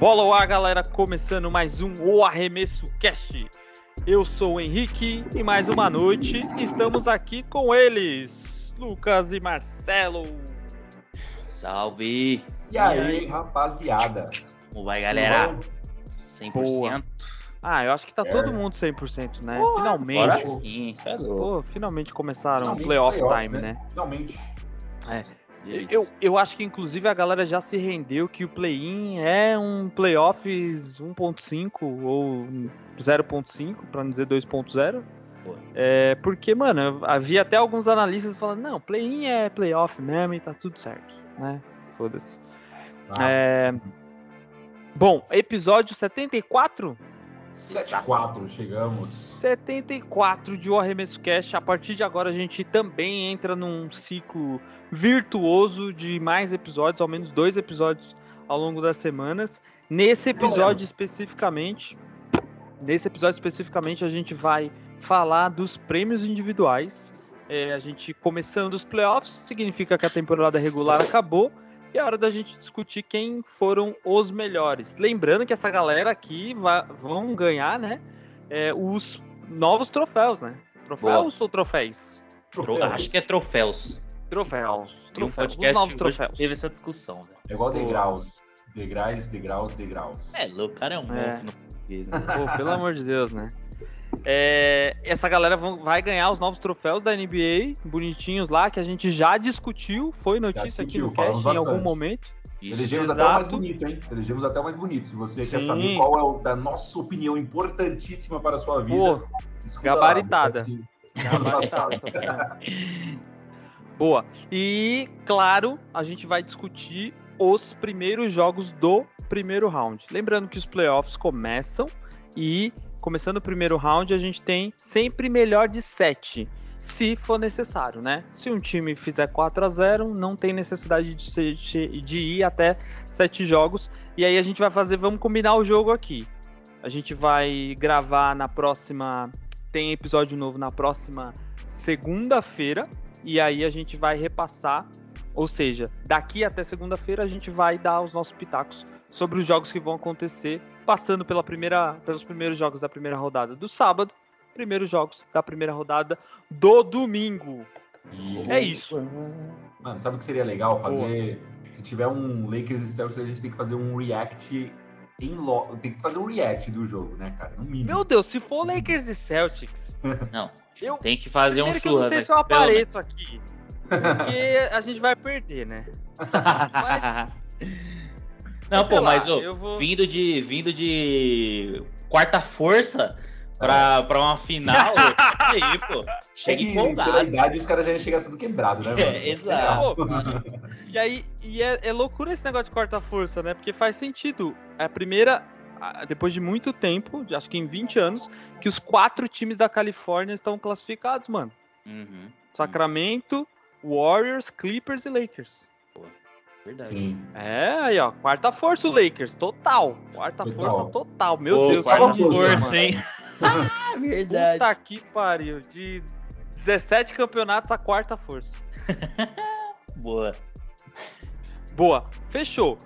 Bola ao ar, galera, começando mais um O Arremesso Cast. Eu sou o Henrique e mais uma noite estamos aqui com eles, Lucas e Marcelo. Salve! E aí, rapaziada? Como vai, galera? Bom, 100%? Boa. Ah, eu acho que tá É. todo mundo 100%, né? Agora finalmente. sim, isso é louco. Pô, finalmente começaram o playoff playoffs, time, né? Finalmente. Eu, eu acho que inclusive a galera já se rendeu que o play-in é um playoffs 1.5 ou 0.5, pra não dizer 2.0. Pô. É, porque, mano, havia até alguns analistas falando, não, play-in é playoff mesmo e tá tudo certo, né? Foda-se. Ah, É, Bom, episódio 74? 7-4, chegamos. 74 de O Arremesso Cash. A partir de agora a gente também entra num ciclo virtuoso de mais episódios, ao menos dois episódios ao longo das semanas. Nesse episódio especificamente, nesse episódio especificamente a gente vai falar dos prêmios individuais. É, a gente começando os playoffs significa que a temporada regular acabou e é hora da gente discutir quem foram os melhores. Lembrando que essa galera aqui va- vão ganhar, né? é, os novos troféus, né? Troféus ou troféus? Tro- Acho que é troféus. Troféus. Um Troféus. Os podcast novos troféus. teve essa discussão, né? É igual degraus. Degraus, degraus, degraus. É louco, o cara é um É. monstro no português, né? Pô, pelo amor de Deus, né? É, essa galera vão- vai ganhar os novos troféus da NBA, bonitinhos lá, que a gente já discutiu, foi notícia aqui discutiu, no cast falamos em algum bastante. momento. Isso. Elegemos até o mais exato. bonito, hein? Elegemos até o mais bonito. Se você quer Sim. saber qual é o, da nossa opinião importantíssima para a sua vida, Pô, escuta lá, gabaritada. Boa. E, claro, a gente vai discutir os primeiros jogos do primeiro round. Lembrando que os playoffs começam e, começando o primeiro round, a gente tem sempre melhor de 7, se for necessário, né? Se um time fizer 4 a 0 não tem necessidade de, ser- de ir até 7 jogos. E aí a gente vai fazer, vamos combinar o jogo aqui. A gente vai gravar na próxima. Tem episódio novo na próxima segunda-feira. E aí a gente vai repassar. Ou seja, daqui até segunda-feira a gente vai dar os nossos pitacos sobre os jogos que vão acontecer, passando pela primeira, pelos primeiros jogos da primeira rodada do sábado, primeiros jogos da primeira rodada do domingo. E- É isso. Mano, sabe o que seria legal fazer? Se tiver um Lakers e Celtics, a gente tem que fazer um react em lo... Tem que fazer um react do jogo, né, cara? No mínimo. Meu Deus, se for Lakers e Celtics, Não, eu tem que fazer um primeiro que eu não churras. sei né? se eu apareço aqui, porque a gente vai perder, né? Não, Sei pô, lá, mas ô, eu vou- vindo de vindo de quarta força pra, pra uma final, aí, pô, chega É empolgado. Pela idade, os caras já chegam tudo quebrado, né, mano? É, exato. Pô, E aí, e é, é loucura esse negócio de quarta força, né? Porque faz sentido. É a primeira, depois de muito tempo, acho que em 20 anos, que os quatro times da Califórnia estão classificados, mano. Uhum, Sacramento, Warriors, Clippers e Lakers. verdade. Sim. É, aí, ó. Quarta força o Lakers, total. Quarta Total. força total. Meu Pô, Deus, quarta força, hein? Ah, verdade. Puta que pariu. De 17 campeonatos, a quarta força. Boa. Boa, fechou.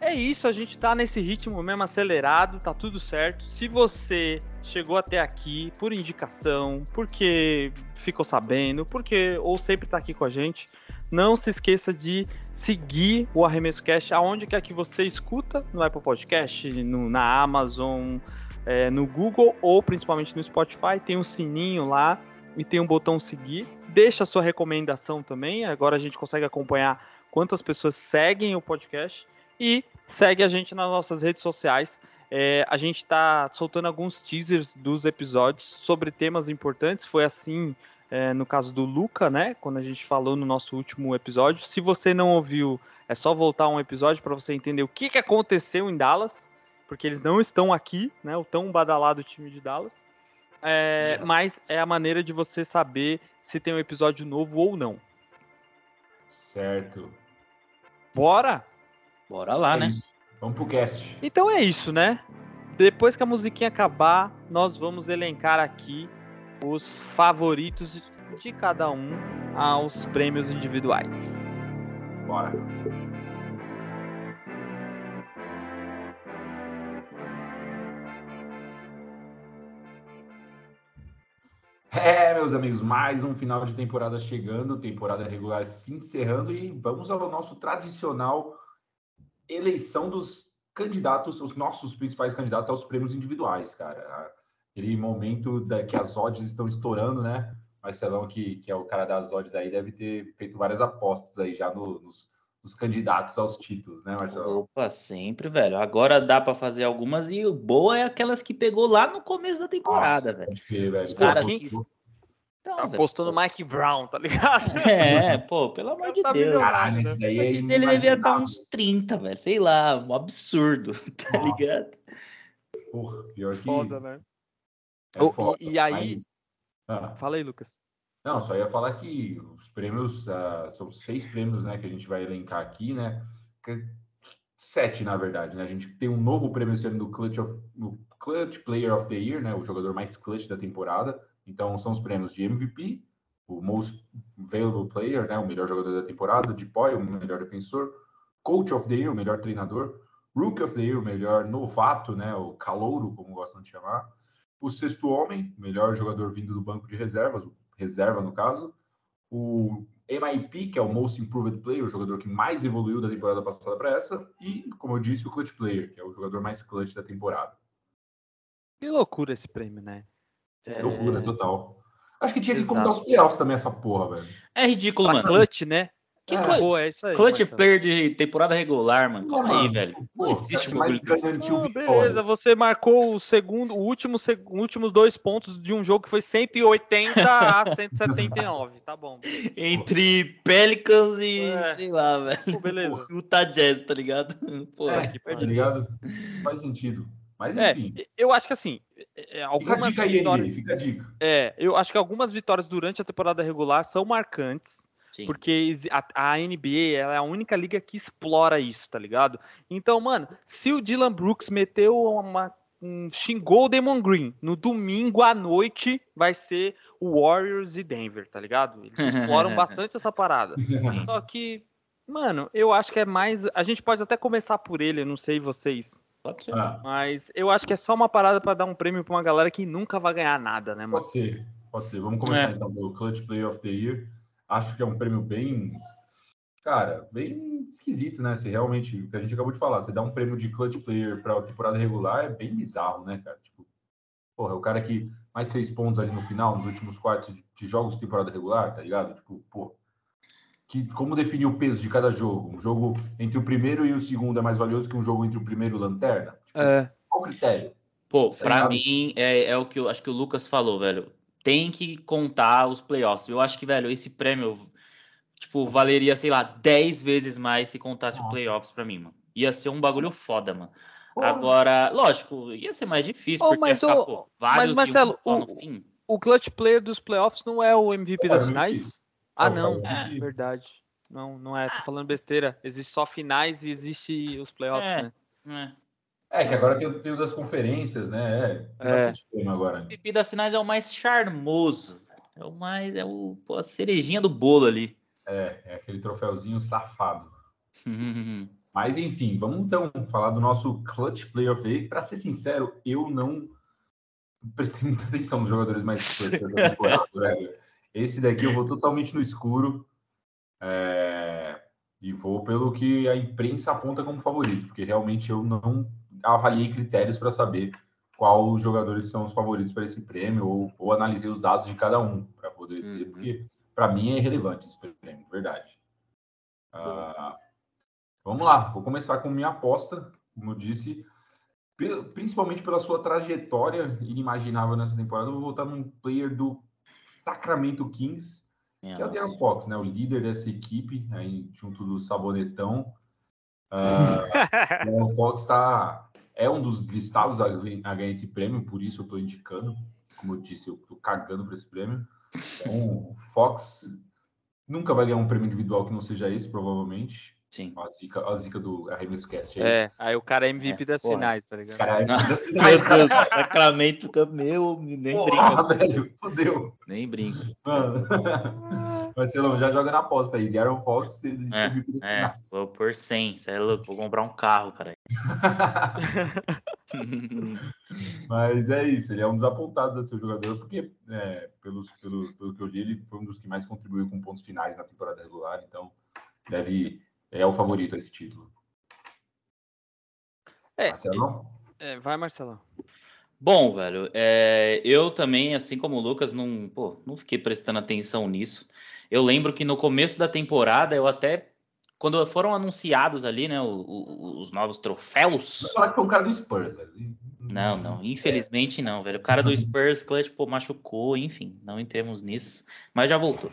É isso, a gente tá nesse ritmo mesmo acelerado, tá tudo certo. Se você chegou até aqui por indicação, porque ficou sabendo, porque ou sempre tá aqui com a gente, não se esqueça de seguir o Arremesso Cast aonde quer que você escuta, no Apple Podcast, no- na Amazon, é, no Google ou principalmente no Spotify, tem um sininho lá e tem um botão seguir. Deixa a sua recomendação também, agora a gente consegue acompanhar quantas pessoas seguem o podcast e segue a gente nas nossas redes sociais. É, a gente está soltando alguns teasers dos episódios sobre temas importantes. Foi assim é, no caso do Luca, né? Quando a gente falou no nosso último episódio. Se você não ouviu, é só voltar um episódio para você entender o que, que aconteceu em Dallas, porque eles não estão aqui, né? O tão badalado time de Dallas. É, mas é a maneira de você saber se tem um episódio novo ou não. Certo. Bora? Bora lá, é né? Isso. Vamos pro cast. Então é isso, né? Depois que a musiquinha acabar, nós vamos elencar aqui os favoritos de cada um aos prêmios individuais. Bora. É, meus amigos, mais um final de temporada chegando, temporada regular se encerrando e vamos ao nosso tradicional eleição dos candidatos, os nossos principais candidatos aos prêmios individuais, cara. Aquele momento da, que as odds estão estourando, né? Marcelão, que, que é o cara das odds aí, deve ter feito várias apostas aí já no, nos, nos candidatos aos títulos, né, Marcelo? Opa, sempre, velho. Agora dá para fazer algumas e boa é aquelas que pegou lá no começo da temporada, Nossa, velho. velho. Os caras Pô, que- Então, Tá apostando no Mike Brown, tá ligado? É, pô, pelo amor de Tá Deus. Caralho, né? daí O é dele devia estar inimaginável. uns 30, velho. Sei lá, um absurdo, tá Nossa. ligado? Porra, pior que Foda, né? é Ô, e- foda, e aí- mas- Ah, Fala aí, Lucas. não, só ia falar que os prêmios, ah, são seis prêmios, né, que a gente vai elencar aqui, né? Que- Sete, na verdade, né? A gente tem um novo prêmio ano do Clutch, of, Clutch Player of the Year, né? O jogador mais clutch da temporada. Então, são os prêmios de MVP, o Most Valuable Player, né? O melhor jogador da temporada, de Poi, o melhor defensor, Coach of the Year, o melhor treinador, Rookie of the Year, o melhor novato, né? O calouro, como gostam de chamar, o sexto homem, melhor jogador vindo do banco de reservas, reserva no caso, o MIP, que é o Most Improved Player, o jogador que mais evoluiu da temporada passada para essa, e, como eu disse, o Clutch Player, que é o jogador mais clutch da temporada. Que loucura esse prêmio, né? É, Loucura total. Acho que tinha que Exato. contar os playoffs também, essa porra, velho. É ridículo, Pra mano. clutch, né? Que É. Pô, é isso aí. clutch Marcelo. player de temporada regular, mano. Calma Não, aí, mano. velho. Não Pô, existe um bagulho desse. Não, vitória. beleza, você marcou o segundo, o último, seg- últimos dois pontos de um jogo que foi 180 a 179, tá bom. Entre Pelicans e, É. sei lá, velho. Pô, beleza. Utah Jazz, tá ligado? Pô, É, que tá ligado? Faz sentido. Mas É, enfim. eu acho que assim, é, é, Fica a algumas dica aí, vitórias, NBA, fica a dica. é, eu acho que algumas vitórias durante a temporada regular são marcantes, Sim. porque a, a NBA ela é a única liga que explora isso, tá ligado? Então, mano, se o Dylan Brooks meteu uma um, xingou o Demon Green no domingo à noite, vai ser o Warriors e Denver, tá ligado? Eles exploram bastante essa parada. Só que, mano, eu acho que é mais. A gente pode até começar por ele, eu não sei vocês. Pode ser. Ah, Mas eu acho que é só uma parada pra dar um prêmio pra uma galera que nunca vai ganhar nada, né, mano? pode ser, pode ser. Vamos começar É. então pelo Clutch Player of the Year. Acho que é um prêmio bem, cara, bem esquisito, né? Se realmente, o que a gente acabou de falar, você dá um prêmio de Clutch Player para a temporada regular é bem bizarro, né, cara? Tipo, porra, é o cara que mais fez pontos ali no final, nos últimos quartos de, de jogos de temporada regular, tá ligado? Tipo, pô. Que, como definir o peso de cada jogo? Um jogo entre o primeiro e o segundo é mais valioso que um jogo entre o primeiro e o lanterna? Tipo, É. Qual o critério? Pô, pra mim, é, é o que eu acho que o Lucas falou, velho. Tem que contar os playoffs. Eu acho que, velho, esse prêmio, tipo, valeria, sei lá, 10 vezes mais se contasse os Nossa. playoffs pra mim, mano. Ia ser um bagulho foda, mano. Porra. Agora, lógico, ia ser mais difícil, Ô, porque mas, ia ficar, ô, pô, vários e um Marcelo, só o- no fim. O clutch player dos playoffs não é o MVP É, das o finais? Ah, É não. que- Verdade. Não, não é. Tô falando besteira. Existe só finais e existe os playoffs, É. né? né? É, que agora tem, o- tem o das conferências, né? É, É. prêmio agora. O MVP das finais é o mais charmoso. É o mais. É o, pô, a cerejinha do bolo ali. É, é aquele troféuzinho safado. Mas enfim, vamos então falar do nosso Clutch Player of the Year. Pra ser sincero, eu não prestei muita atenção nos jogadores mais clutch da temporada. Esse daqui eu vou totalmente no escuro. é, E vou pelo que a imprensa aponta como favorito, porque realmente eu não avaliei critérios para saber qual os jogadores são os favoritos para esse prêmio, ou, ou analisei os dados de cada um para poder dizer, Uhum. porque para mim é irrelevante esse prêmio, de verdade. Ah, vamos lá, vou começar com minha aposta, como eu disse, principalmente pela sua trajetória inimaginável nessa temporada, eu vou votar num player do Sacramento Kings, que é o De'Aaron Fox, né? O líder dessa equipe, aí junto do Sabonetão. Ah, o De'Aaron Fox tá, é um dos listados a, a ganhar esse prêmio, por isso eu estou indicando. Como eu disse, eu tô cagando para esse prêmio. Então, o Fox nunca vai ganhar um prêmio individual que não seja esse, provavelmente. Sim. A zica, a zica do Arremesso Cast aí. É, aí o cara é MVP É, das porra. finais, tá ligado? Caralho, Meu Deus, Sacramento meu, nem Porra, brinca. velho, fodeu. Nem brinca. Mano. Marcelão, já joga na aposta aí. De'Aaron Fox, É, MVP das É, finais. vou por 100, cê é louco, vou comprar um carro, cara. Mas é isso, ele é um dos apontados a ser jogador, porque, é, pelos, pelo, pelo que eu li, ele foi um dos que mais contribuiu com pontos finais na temporada regular, então deve é o favorito a esse título. É, Marcelão? É, vai, Marcelão. Bom, velho, é, eu também, assim como o Lucas, não, pô, não fiquei prestando atenção nisso. Eu lembro que no começo da temporada eu até quando foram anunciados ali, né, os, os novos troféus. Falar que foi um cara do Spurs, velho. Não, não, infelizmente não, velho. O cara do Spurs, Clutch, pô, machucou, enfim, não entremos nisso, mas já voltou.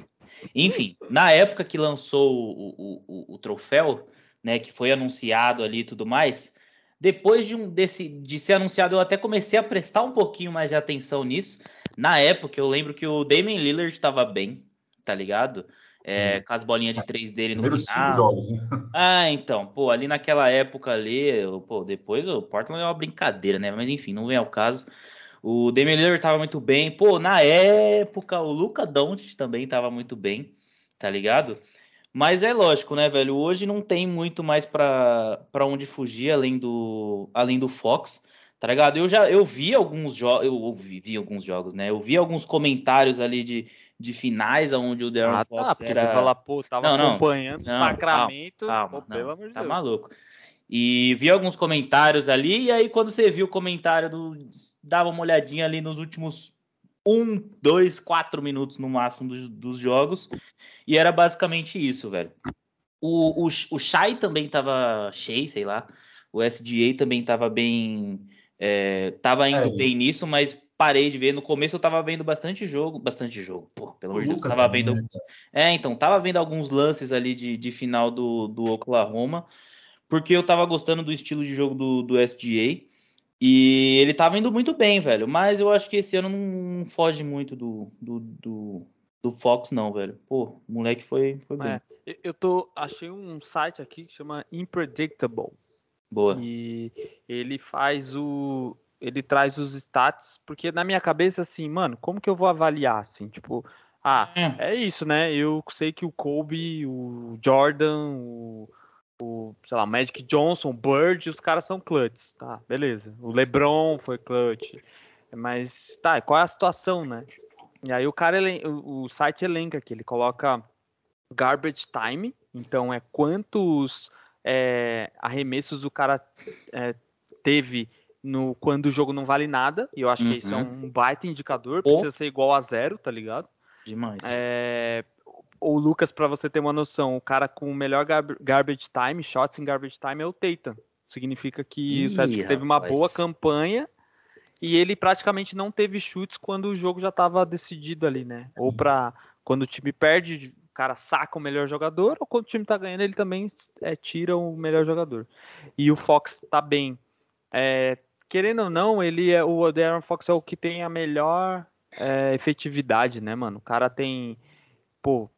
Enfim, na época que lançou o, o, o, o troféu, né, que foi anunciado ali e tudo mais, depois de, um, desse, de ser anunciado, eu até comecei a prestar um pouquinho mais de atenção nisso. Na época, eu lembro que o Damian Lillard estava bem, tá ligado? é, com as bolinhas de três dele no final. Jogos, né? Ah, então, pô, ali naquela época ali, pô, depois o Portland é uma brincadeira, né? Mas enfim, não vem ao caso. O Damian Lillard tava muito bem. Pô, na época o Luca Doncic também tava muito bem, tá ligado? Mas é lógico, né, velho? Hoje não tem muito mais para onde fugir além do além do Fox, tá ligado? Eu já eu vi alguns jogos, eu vi, vi alguns jogos, né? Eu vi alguns comentários ali de de finais onde o Darren ah, tá, Fox tá, era... Você fala, pô, tava não, não, acompanhando o Sacramento, calma, calma, pô, pelo amor de tá Deus. maluco. E vi alguns comentários ali, e aí quando você viu o comentário do... dava uma olhadinha ali nos últimos um, dois, quatro minutos no máximo dos, dos jogos, e era basicamente isso, velho. O, o, o Shai também tava cheio, sei lá, o SGA também tava bem... É, tava indo é. bem nisso, mas parei de ver. No começo eu tava vendo bastante jogo, bastante jogo, pô, pelo amor de Deus, tava vendo. É, então, tava vendo alguns lances ali de, de final do, do Oklahoma, porque eu tava gostando do estilo de jogo do, do SGA. E ele tava indo muito bem, velho. Mas eu acho que esse ano não foge muito do, do, do, do Fox, não, velho. Pô, o moleque foi, foi bem. É, eu tô. Achei um site aqui que chama Impredictable. Boa. E ele faz o ele traz os stats, porque na minha cabeça, assim, mano, como que eu vou avaliar, assim, tipo, ah, é, é isso, né? Eu sei que o Kobe, o Jordan, o, o sei lá, Magic Johnson, o Bird, os caras são clutch, tá, beleza. O LeBron foi clutch, mas, tá, qual é a situação, né? E aí o cara, o, o site elenca aqui, ele coloca garbage time, então é quantos é, arremessos o cara é, teve no quando o jogo não vale nada, e eu acho uhum. que isso é um baita indicador, precisa ser igual a zero, tá ligado? Demais. É, o Lucas, para você ter uma noção, o cara com o melhor garbage time, shots em garbage time é o Tatum. Significa que Ih, o Celtics teve uma boa campanha e ele praticamente não teve chutes quando o jogo já estava decidido ali, né? Ou para quando o time perde, o cara saca o melhor jogador, ou quando o time tá ganhando, ele também é, tira o melhor jogador. E o Fox tá bem. É, querendo ou não, ele é o Darren Fox é o que tem a melhor é, efetividade, né, mano? O cara tem, pô,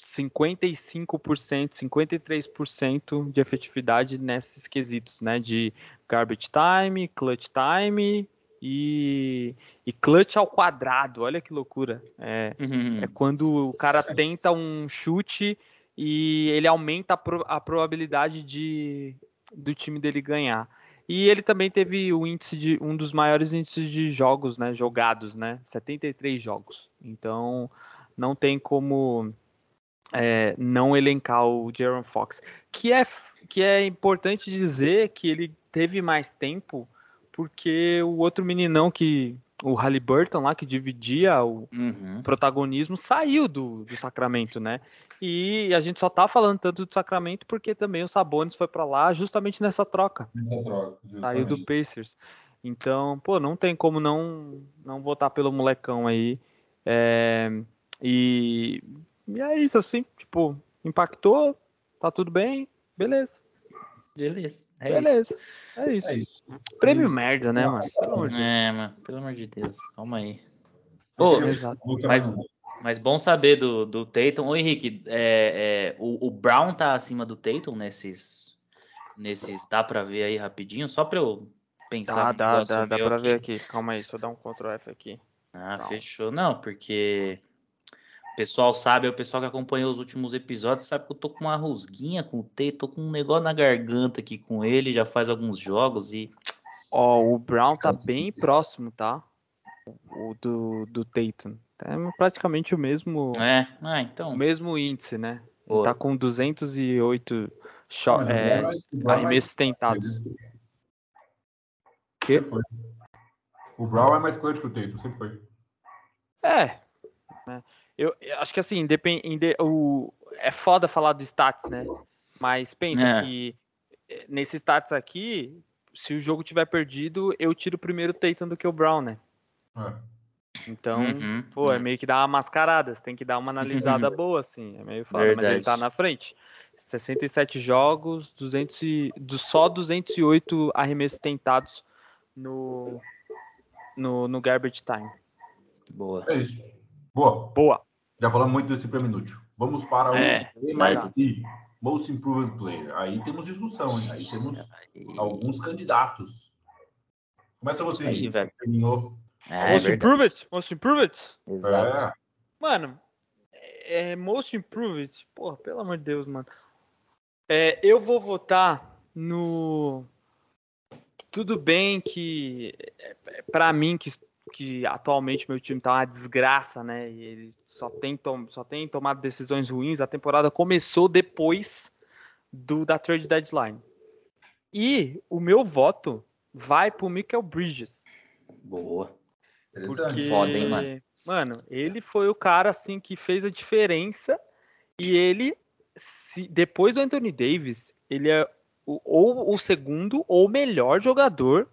55%, 53% de efetividade nesses quesitos, né? De garbage time, clutch time e, e clutch ao quadrado. Olha que loucura. É, uhum. é quando o cara tenta um chute e ele aumenta a, pro, a probabilidade de, do time dele ganhar. E ele também teve o índice de um dos maiores índices de jogos, né, jogados, né, 73 jogos. Então, não tem como é, não elencar o Jaron Fox, que é que é importante dizer que ele teve mais tempo porque o outro meninão que o Halliburton lá que dividia o uhum. protagonismo saiu do, do Sacramento, né? E a gente só tá falando tanto do Sacramento porque também o Sabonis foi para lá justamente nessa troca. Nessa troca Saiu do Pacers. Então, pô, não tem como não não votar pelo molecão aí. É, e, e é isso, assim, tipo, impactou, tá tudo bem, beleza. Beleza. É beleza. Isso. É isso. É isso. Prêmio merda, né, mano? Pelo é, mano, pelo amor de Deus, calma aí. Ô, mas, mas bom saber do, do Tatum. Ô, Henrique, é, é, o, o Brown tá acima do Tatum nesses. nesses dá pra ver aí rapidinho? Só pra eu pensar. Dá, dá, dá, dá pra aqui. ver aqui. Calma aí, só dar um Ctrl F aqui. Ah, Brown. fechou. Não, porque. Pessoal sabe, o pessoal que acompanhou os últimos episódios sabe que eu tô com uma rusguinha com o T, tô com um negócio na garganta aqui com ele, já faz alguns jogos e. Ó, o Brown tá bem próximo, tá? O do, do Tatum. É praticamente o mesmo, É, ah, o então. mesmo índice, né? Boa. tá com 208 shot, Mas o é, é- o é arremessos tentados. Foi. O Brown é mais clutch que o Tatum, sempre foi. É. né? Eu, eu acho que assim, depende, o, é foda falar de stats, né? Mas pensa É. que eh, nesse stats aqui, se o jogo tiver perdido, eu tiro primeiro o Tatum do que o Brown, né? É. Então, Uhum. pô, é meio que dar uma mascarada, você tem que dar uma analisada boa, assim, é meio foda, mas ele tá Verdade. na frente. 67 jogos, 200 e, do, só 208 arremessos tentados no, no, no garbage time. Boa. É isso. Boa. Boa. Já falamos muito desse prêmio inútil. Vamos para o É, MIT, Most Improved Player. Aí temos discussão, hein? Aí temos alguns candidatos. Começa você, aí, velho. Terminou. É, Most verdade. improved? Most improved? Exato. É. Mano, é, Most Improved, porra, pelo amor de Deus, mano. É, eu vou votar no. Tudo bem que, é, é, pra mim, que, que atualmente meu time tá uma desgraça, né? E ele só tem, tom- só tem tomado decisões ruins. A temporada começou depois do da trade deadline. E o meu voto vai pro Michael Bridges. Boa. Porque, Foda, hein, mano? mano, ele foi o cara assim que fez a diferença e ele, se, depois do Anthony Davis, ele é o, ou o segundo ou o melhor jogador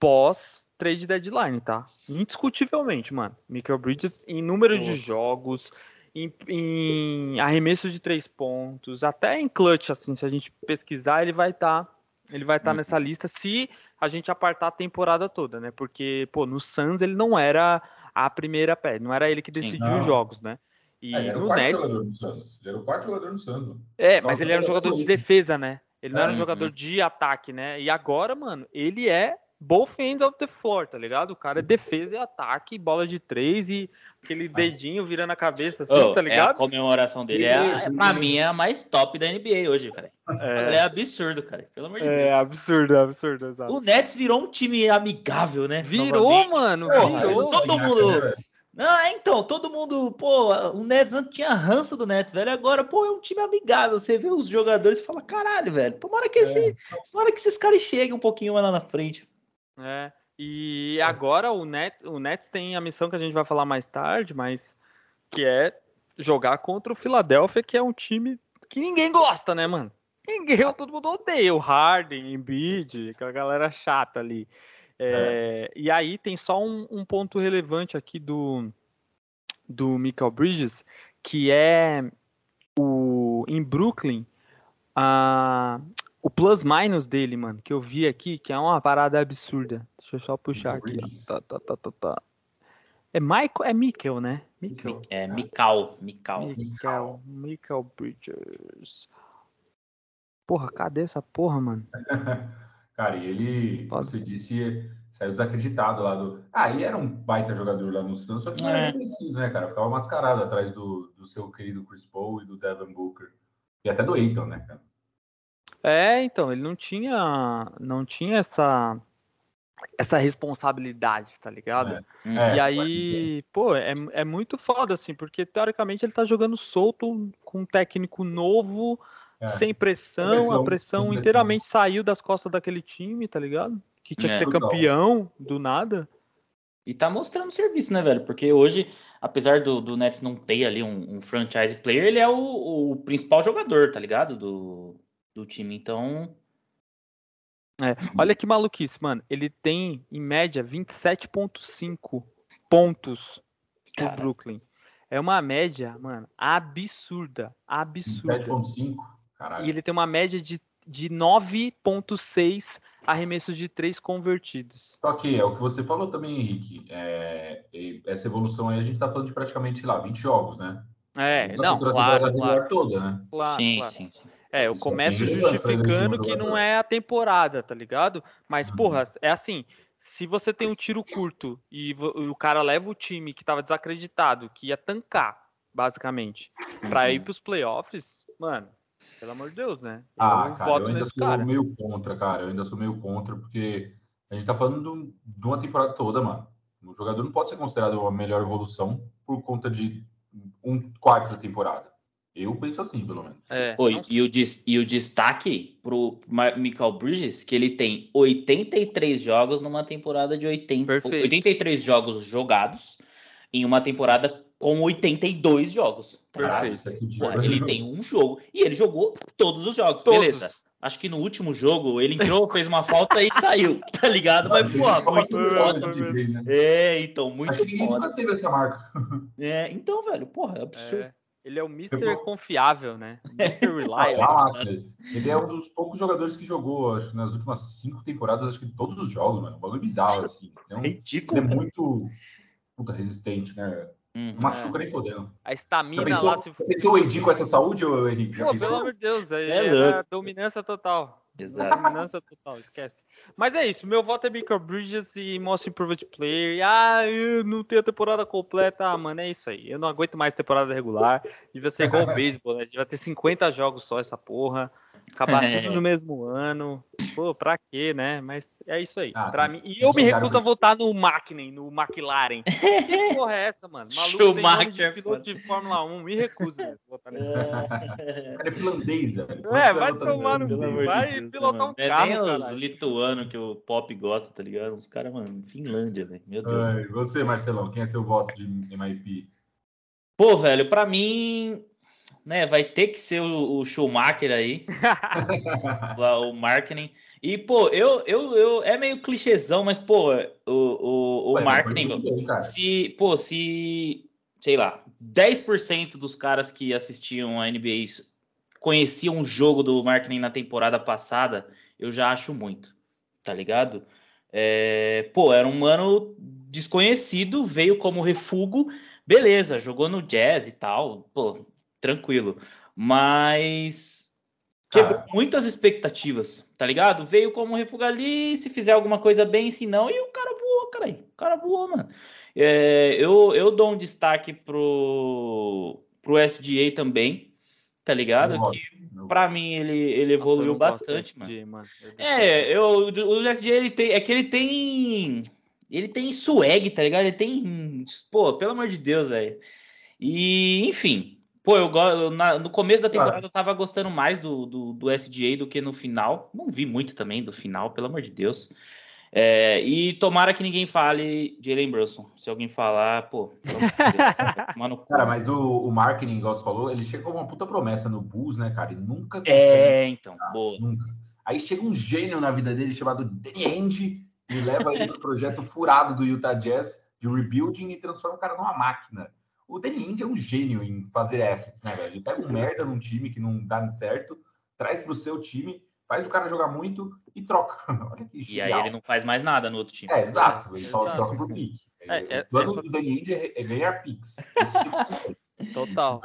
pós trade deadline, tá? Indiscutivelmente, mano. Michael Bridges em número de jogos, em, em arremessos de três pontos, até em clutch, assim, se a gente pesquisar, ele vai estar ele vai estar Uhum. nessa lista se a gente apartar a temporada toda, né? Porque, pô, no Suns ele não era a primeira pé, não era ele que Sim. decidia Não. os jogos, né? E É, ele era o no quarto Nets, jogador do Santos. Ele era o quarto jogador do Santos. é, mas Nossa, ele era um jogador de defesa, né? Ele não É. era um Uhum. jogador de ataque, né? E agora, mano, ele é both ends of the floor, tá ligado? O cara é defesa e ataque, bola de três e aquele dedinho virando a cabeça assim, Ô, tá é a ligado? comemoração dele é, a- é, pra mim, é a mais top da NBA hoje, cara. É, É, absurdo, cara. Pelo amor de é Deus. absurdo, é absurdo, exato. O Nets virou um time amigável, né? Virou, Novamente. mano, Porra, virou. todo mundo-? Não, é, então, todo mundo, pô, o Nets não tinha ranço do Nets, velho. Agora, pô, é um time amigável. Você vê os jogadores e fala, caralho, velho, tomara que, esse, tomara que esses caras cheguem um pouquinho mais lá na frente. É, e agora o, Net, o Nets tem a missão que a gente vai falar mais tarde, mas que é jogar contra o Philadelphia, que é um time que ninguém gosta, né, mano? Ninguém, todo mundo odeia o Harden, Embiid, aquela galera chata ali. É, E aí tem só um, um ponto relevante aqui do, do Michael Bridges, que é o em Brooklyn, a, o plus minus dele, mano, que eu vi aqui, que é uma parada absurda. Deixa eu só puxar aqui. Ó. Tá, tá, tá, tá, tá. É Michael, é Mikkel, né? Mikkel. É, Mikal, Mikal. Mikkel, Mikkel Bridges. Porra, cadê essa porra, mano? Cara, e ele, como Foda. você disse, saiu desacreditado lá do. Ah, ele era um baita jogador lá no Suns, só que não era É. reconhecido, né, cara? Ficava mascarado atrás do, do seu querido Chris Paul e do Devin Booker. E até do Aiton, né, cara? É, então, ele não tinha, não tinha essa essa responsabilidade, tá ligado? É. É. E aí, pô, é, é muito foda, assim, porque teoricamente ele tá jogando solto com um técnico novo, É. sem pressão, pressão, a pressão pressão. inteiramente saiu das costas daquele time, tá ligado? Que tinha que É. ser Total. campeão do nada. E tá mostrando serviço, né, velho? Porque hoje, apesar do, do Nets não ter ali um, um franchise player, ele é o, o principal jogador, tá ligado? Do, do time. Então, É, olha que maluquice, mano. Ele tem, em média, 27,5 pontos pro Cara. Brooklyn. É uma média, mano, absurda. Absurda. 7.5. Caralho. E ele tem uma média de, de 9,6 arremessos de três convertidos. Que é o que você falou também, Henrique. É, essa evolução aí, a gente tá falando de praticamente, sei lá, 20 jogos, né? É, não, claro, claro, toda, né? claro, sim, claro. sim, sim. É, eu começo justificando que não é a temporada, tá ligado? Mas, Uhum. porra, é assim, se você tem um tiro curto e o cara leva o time que tava desacreditado, que ia tancar, basicamente. Pra ir pros playoffs, mano, pelo amor de Deus, né? Ah, Eu cara, voto eu ainda nesse sou cara. meio contra, cara. Eu ainda sou meio contra, porque a gente tá falando do- de uma temporada toda, mano. O jogador não pode ser considerado a melhor evolução por conta de um quarto da temporada. Eu penso assim, pelo menos. É, Oi, e, o des- e o destaque pro Michael Bridges, que ele tem 83 jogos numa temporada de 80, Perfeito. 83 jogos jogados em uma temporada com 82 jogos. tá ligado? Caralho, isso é ele tem um jogo e ele jogou todos os jogos, Todos. beleza. Acho que no último jogo ele entrou, fez uma falta e saiu, tá ligado? Mas, porra, muito foda. né? É, então, muito Acho que ninguém foda. nunca teve essa marca. É, então, velho, porra, é absurdo. É, ele é o Mr. vou- Confiável, né? Mr. Ah, é Reliable. máquina. Ele é um dos poucos jogadores que jogou, acho que nas últimas cinco temporadas, acho que todos os jogos, mano. Um bagulho bizarro, assim. Então, É ele ridículo. é cara. muito puta, resistente, né? Uhum. Não machuca nem fodendo. A estamina pensou, lá se pensou o Edi com essa saúde, ô Henrique? Pô, pelo amor de Deus, aí É é, louco. dominância total. Exato. Dominância total, esquece. Mas é isso, meu voto é Michael Bridges e Most Improved Player. Ah, eu não tenho a temporada completa. Ah, mano, é isso aí. Eu não aguento mais temporada regular. Devia ser igual o beisebol, né? Devia ter 50 jogos só essa porra. Acabar É. tudo no mesmo ano. Pô, pra quê, né? Mas é isso aí. Ah, pra mim. E eu me recuso a votar no McLaren, no McLaren. que porra é essa, mano? Maluco tem de piloto de Fórmula 1. Me recuso a votar nesse O cara é finlandês, velho. É, vai tomar no Vai Deus, pilotar mano. um é carro, nem os lituanos que o Pop gosta, tá ligado? Os caras, mano, Finlândia, velho. Meu Deus. Ai, você, Marcelão, quem é seu voto de MIP? Pô, velho, pra mim, né, vai ter que ser o, o Schumacher aí, o marketing. E, pô, eu, eu, eu, é meio clichêzão, mas, pô, o, o, o Ué, marketing, bem, se, pô, se, sei lá, 10% dos caras que assistiam a NBA conheciam o jogo do marketing na temporada passada, eu já acho muito, tá ligado? É, pô, era um ano desconhecido, veio como refúgio, beleza, jogou no jazz e tal, pô, tranquilo. Mas quebrou Cara. muito as expectativas, tá ligado? Veio como refúgio ali, se fizer alguma coisa bem, se não, e o cara voou, cara. O cara voou, mano. É, eu, eu dou um destaque pro, pro SGA também, tá ligado? Eu Que pra mim ele, ele Nossa, evoluiu bastante, mano. mano. Eu. É, eu, o SGA ele tem, é que ele tem, ele tem swag, tá ligado? Ele tem, pô, pelo amor de Deus, velho. E, enfim, pô, eu no começo da temporada eu tava gostando mais do, do, do SGA do que no final. Não vi muito também do final, pelo amor de Deus. É, e tomara que ninguém fale Jalen Brunson. Se alguém falar, pô, de no cu. Cara, mas o, o marketing, igual você falou, ele chega com uma puta promessa no Bulls, né, cara? E nunca É, então, boa. Nunca. Aí chega um gênio na vida dele chamado Danny Ainge e leva ele pro projeto furado do Utah Jazz de rebuilding e transforma o cara numa máquina. O Danny Ainge é um gênio em fazer assets, né, velho? Ele pega um merda num time que não dá certo, traz pro seu time, faz o cara jogar muito e troca. Olha que E aí ele não faz mais nada no outro time. É, exato. Ele só troca por pique. É, é- o plano essa- do Danny Ainge é, é ganhar picks. Isso que ele Total,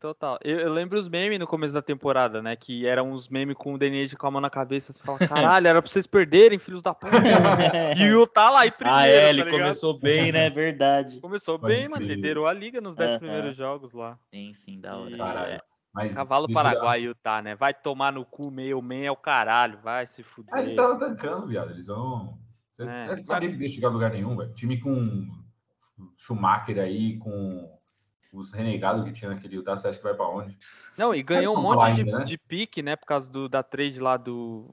total. Eu, eu lembro os memes no começo da temporada, né? Que eram uns memes com o Denise com a mão na cabeça. Você fala, caralho, era pra vocês perderem, filhos da puta. e o tá lá em primeiro. ah, é, ele tá começou bem, né? Verdade. Começou Pode bem, mano. Liderou a liga nos 10 Aham. primeiros jogos lá. Sim, sim, da hora. E- Caralho. Mas Cavalo Paraguai, Utah, né? Vai tomar no cu, meio, meio é o caralho. Vai se fuder. Ah, eles estavam tancando, viado. Eles vão. Você É, eles sabiam que ia chegar a lugar nenhum, velho. Time com Schumacher aí, com os renegados que tinha naquele Utah, você acha que vai pra onde? Não, e ganhou um monte de, né? de pique, né? Por causa do, da trade lá do,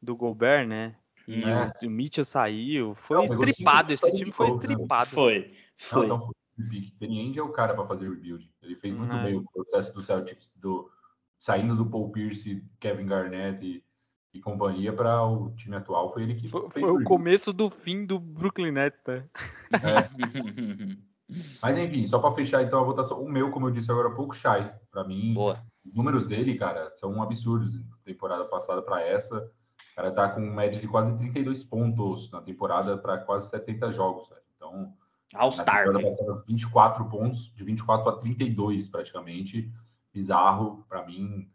do Gobert, né? E É. o, o Mitchell saiu. Foi Não, estripado. Esse time foi novo, né? estripado. Foi, Não, foi. não foi. o pique. Danny Ainge é o cara para fazer rebuild. Ele fez muito É. bem o processo do Celtics, do, saindo do Paul Pierce, Kevin Garnett e, e companhia para o time atual. Foi ele que Foi, foi o começo do fim do Brooklyn Nets, né? Mas enfim, só para fechar então a votação, o meu, como eu disse agora há pouco, Shai. Para mim, Boa. os números dele, cara, são absurdos. Temporada passada para essa, o cara tá com média de quase 32 pontos na temporada para quase 70 jogos. velho. Então, All na Star, temporada velho. passada, 24 pontos, de 24 a 32 praticamente. Bizarro, para mim.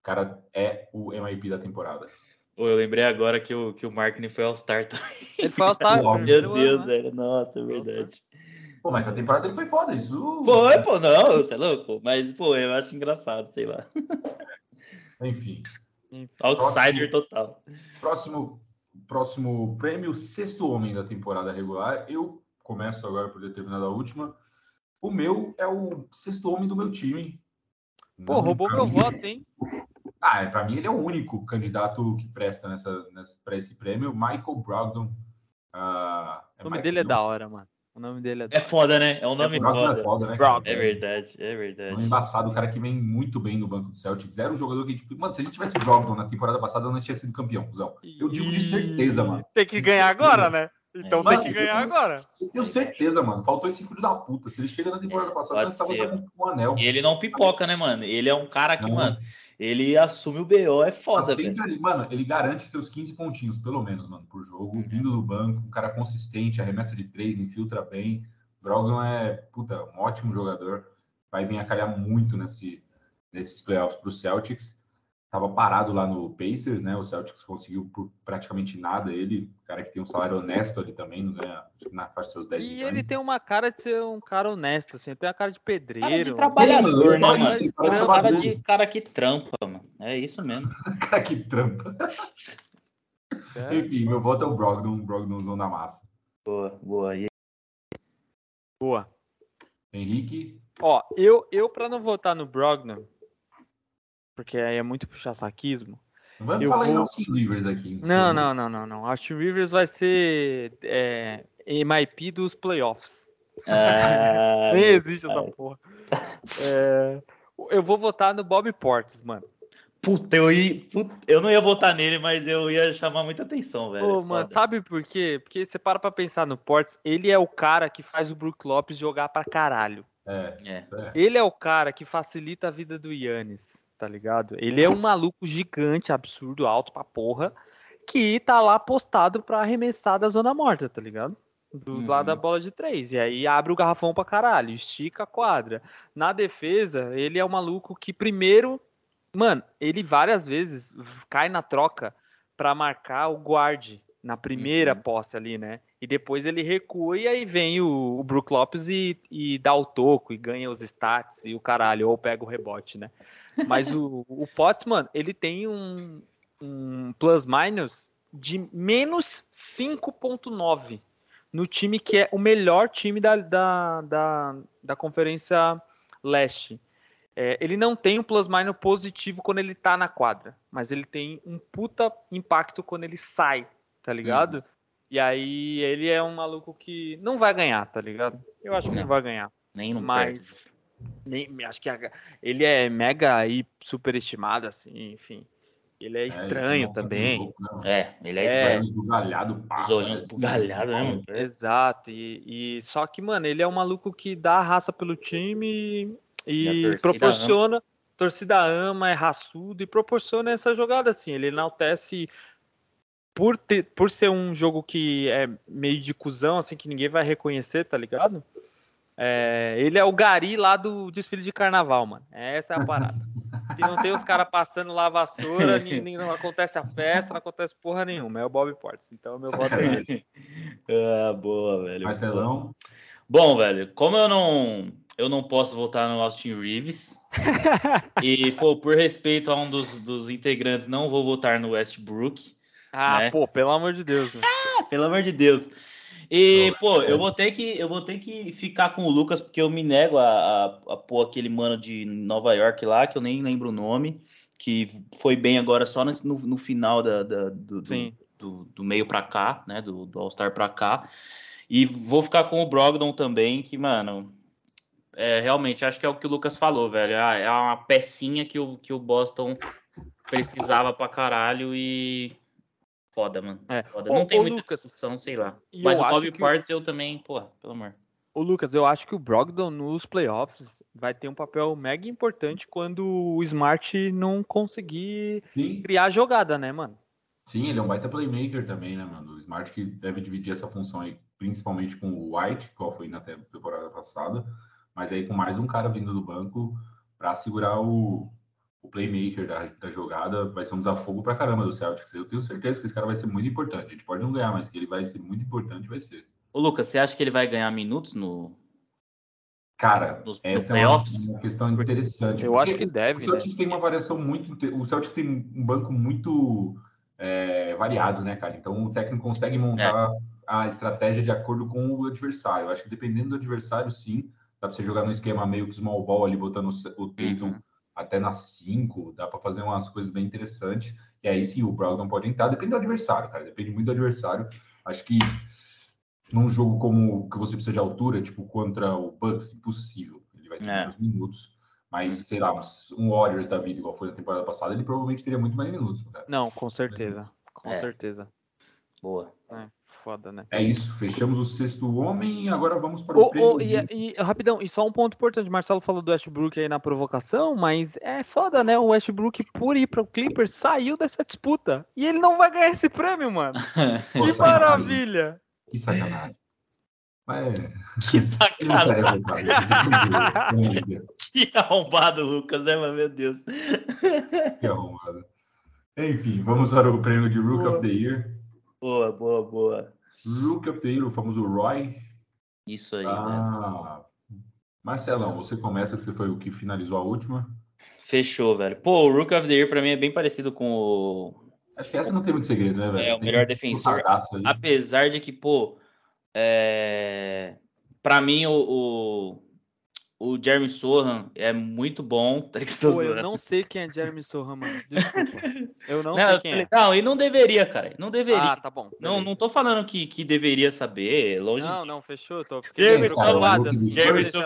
O cara é o MIP da temporada. Ô, eu lembrei agora que o, que o Marketing foi All Star também. Ele foi ao Star. Meu Deus, né? velho. Nossa, é verdade. Pô, mas a temporada ele foi foda, isso. Foi, pô, não, você é louco. Mas, pô, eu acho engraçado, sei lá. Enfim. Outsider total. Próximo, próximo prêmio, sexto homem da temporada regular. Eu começo agora por determinada a última. O meu é o sexto homem do meu time. Pô, Não, roubou meu mim- voto, hein? Ah, é, pra mim ele é o único candidato que presta nessa, nessa, pra esse prêmio. Michael Brogdon. Ah, O nome Mike- dele é da hora, mano. O nome dele é É foda, né? É um nome Brogdon foda. é foda, né? É verdade, é É um verdade. embaçado, o cara que vem muito bem no banco do Celtics. Era um jogador que, tipo, mano, se a gente tivesse o na temporada passada, nós tinha sido campeão, cuzão. Eu digo de certeza, mano. Tem que ganhar agora, né? Então É. tem que ganhar agora. Eu tenho certeza, mano. Faltou esse filho da puta. Se ele chega na temporada É, passada, pode nós tava ser. com um anel. E ele não pipoca, né, mano? Ele é um cara que, Não. mano, ele assume o BO, é foda, sempre velho. Mano, ele garante seus 15 pontinhos, pelo menos, mano, por jogo. Uhum. Vindo do banco, um cara consistente, arremessa de três, infiltra bem. Brogdon é, puta, um ótimo jogador. Vai vir a calhar muito nesse, nesses playoffs pro Celtics. Tava parado lá no Pacers, né? O Celtics conseguiu por praticamente nada ele. Cara que tem um salário honesto ali também, não ganha acho que na faixa dos seus 10 E milhões. ele tem uma cara de ser um cara honesto, assim. Tem uma cara de Cara de pedreiro. trabalhador, né, Mano, É um cara vagabundo. de cara que trampa, mano. É isso mesmo. Cara que trampa. É. Enfim, meu voto é o Brogdon, Brogdonzão da massa. Boa, boa. E Boa. Henrique, Ó, eu, eu pra não votar no Brogdon, porque aí é muito puxar saquismo. me Eu falar em vou- Austin Rivers aqui. Não, não, não, não, não. Austin Rivers vai ser é, MIP dos playoffs. Ah, Nem existe essa pai. porra. É, eu vou votar no Bob Portis, mano. Puta, eu, ia, puta, eu não ia votar nele, mas eu ia chamar muita atenção, velho. Pô, É mano, sabe por quê? Porque você para pra pensar no Portis, ele é o cara que faz o Brook Lopes jogar pra caralho. É, É. é. Ele é o cara que facilita a vida do Yannis, tá ligado? Ele é um maluco gigante, absurdo, alto pra porra, que tá lá postado pra arremessar da zona morta, tá ligado? Do Uhum. lado da bola de três. E aí abre o garrafão pra caralho, estica a quadra. Na defesa, ele é o maluco que primeiro. Mano, ele várias vezes cai na troca pra marcar o guard na primeira Uhum. posse ali, né? E depois ele recua e aí vem o, o Brook Lopes e, e dá o toco e ganha os stats e o caralho, ou pega o rebote, né? Mas o, o Potts, mano, ele tem um, um plus-minus de menos 5.9 no time que é o melhor time da, da, da, da Conferência Leste. É, ele não tem um plus-minus positivo quando ele tá na quadra, mas ele tem um puta impacto quando ele sai, tá ligado? E aí ele é um maluco que não vai ganhar, tá ligado? Eu acho que não, Não. vai ganhar. Nem no Mas- perto. Nem, acho que a- ele é mega aí superestimado, assim, enfim. Ele é estranho não, também. não. É, ele é, É. Os estranho. pá, Os olhinhos bugalhados, né, mano? Exato. E, e só que, mano, ele é um maluco que dá a raça pelo time E e, proporciona. Torcida ama, é raçudo e proporciona essa jogada assim. Ele enaltece por, ter, por ser um jogo que é meio de cuzão, assim, que ninguém vai reconhecer, tá ligado? É, ele é o gari lá do desfile de carnaval, mano. Essa é a parada. Se não tem os caras passando lá a vassoura, nem, nem- não acontece a festa, não acontece porra nenhuma. É o Bob Portes. Então, meu voto é ele. Ah, boa, velho. Marcelão, Bom, velho, como eu não eu não posso votar no Austin Reeves e pô, por respeito a um dos, dos integrantes, não vou votar no Westbrook. Ah, Né? pô, pelo amor de Deus. Ah, pelo amor de Deus. E, pô, é. eu vou ter que eu vou ter que ficar com o Lucas porque eu me nego a, a, a pôr aquele mano de Nova York lá, que eu nem lembro o nome, que foi bem agora só no, no final da, da- do, do, do, do meio pra cá, né? Do, do All-Star pra cá. E vou ficar com o Brogdon também, que, mano, é, realmente acho que é o que o Lucas falou, velho. Ah, É uma pecinha que o, que o Boston precisava pra caralho e. Foda, mano. É. Foda. Ô, Não tem ô, muita Lucas, discussão, sei lá. Mas eu o acho Bob que o- Portes eu também, porra, pelo amor. Ô, Lucas, eu acho que o Brogdon nos playoffs vai ter um papel mega importante quando o Smart não conseguir sim, criar jogada, né, mano? sim, ele é um baita playmaker também, né, mano? O Smart que deve dividir essa função aí, principalmente com o White, qual foi na te- temporada passada, mas aí com mais um cara vindo do banco para segurar o, o playmaker da, da jogada, vai ser um desafogo pra caramba do Celtics. Eu tenho certeza que esse cara vai ser muito importante. A gente pode não ganhar, mas que ele vai ser muito importante, vai ser. Ô, Lucas, você acha que ele vai ganhar minutos no, Cara, Nos- essa nos é uma, questão interessante. Eu acho que deve, O né? Celtics tem uma variação muito. O Celtics tem um banco muito é, variado, né, cara? Então o técnico consegue montar É. a estratégia de acordo com o adversário. Eu acho que dependendo do adversário, sim, dá pra você jogar no esquema meio que small ball ali, botando o o Tatum Uhum. Até nas 5, dá pra fazer umas coisas bem interessantes. E aí sim, o Brogdon pode entrar, depende do adversário, cara. Depende muito do adversário. Acho que num jogo como que você precisa de altura, tipo contra o Bucks, impossível. Ele vai ter É. muitos minutos. Mas, sei lá, um Warriors da vida, igual foi na temporada passada, ele provavelmente teria muito mais minutos. Cara. Não, com certeza. Com É. certeza. Boa. É, foda, né? É isso, fechamos o sexto homem e agora vamos para o prêmio ô, de- e, e, rapidão, e só um ponto importante, Marcelo falou do Westbrook aí na provocação, mas é foda, né? O Westbrook, por ir para o Clippers, saiu dessa disputa. E ele não vai ganhar esse prêmio, mano. Que maravilha! Que sacanagem. Mas, Que sacanagem. o Que arrombado, Lucas, né, mas meu Deus. que arrumado. Enfim, vamos para o prêmio de Rook of the Year. Boa, boa, boa. Rook of the Year, o famoso Roy. Isso aí. Ah, Marcelão, você começa, que você foi o que finalizou a última. Fechou, velho. Pô, o Rook of the Year pra mim é bem parecido com o. Acho que essa não tem muito segredo, né, velho? É, o melhor defensor. Apesar de que, pô, é... pra mim o, o, o Jeremy Sohan é muito bom. Tá Pô, eu não sei quem é Jeremy Sohan, mano. Desculpa. Eu não, Não, sei quem falei, é. não, e não deveria, cara. Não deveria. Ah, tá bom. não, não tô falando que, que deveria saber. Longe Não, disso. não, fechou. Tô Jeremy Sohan, assim,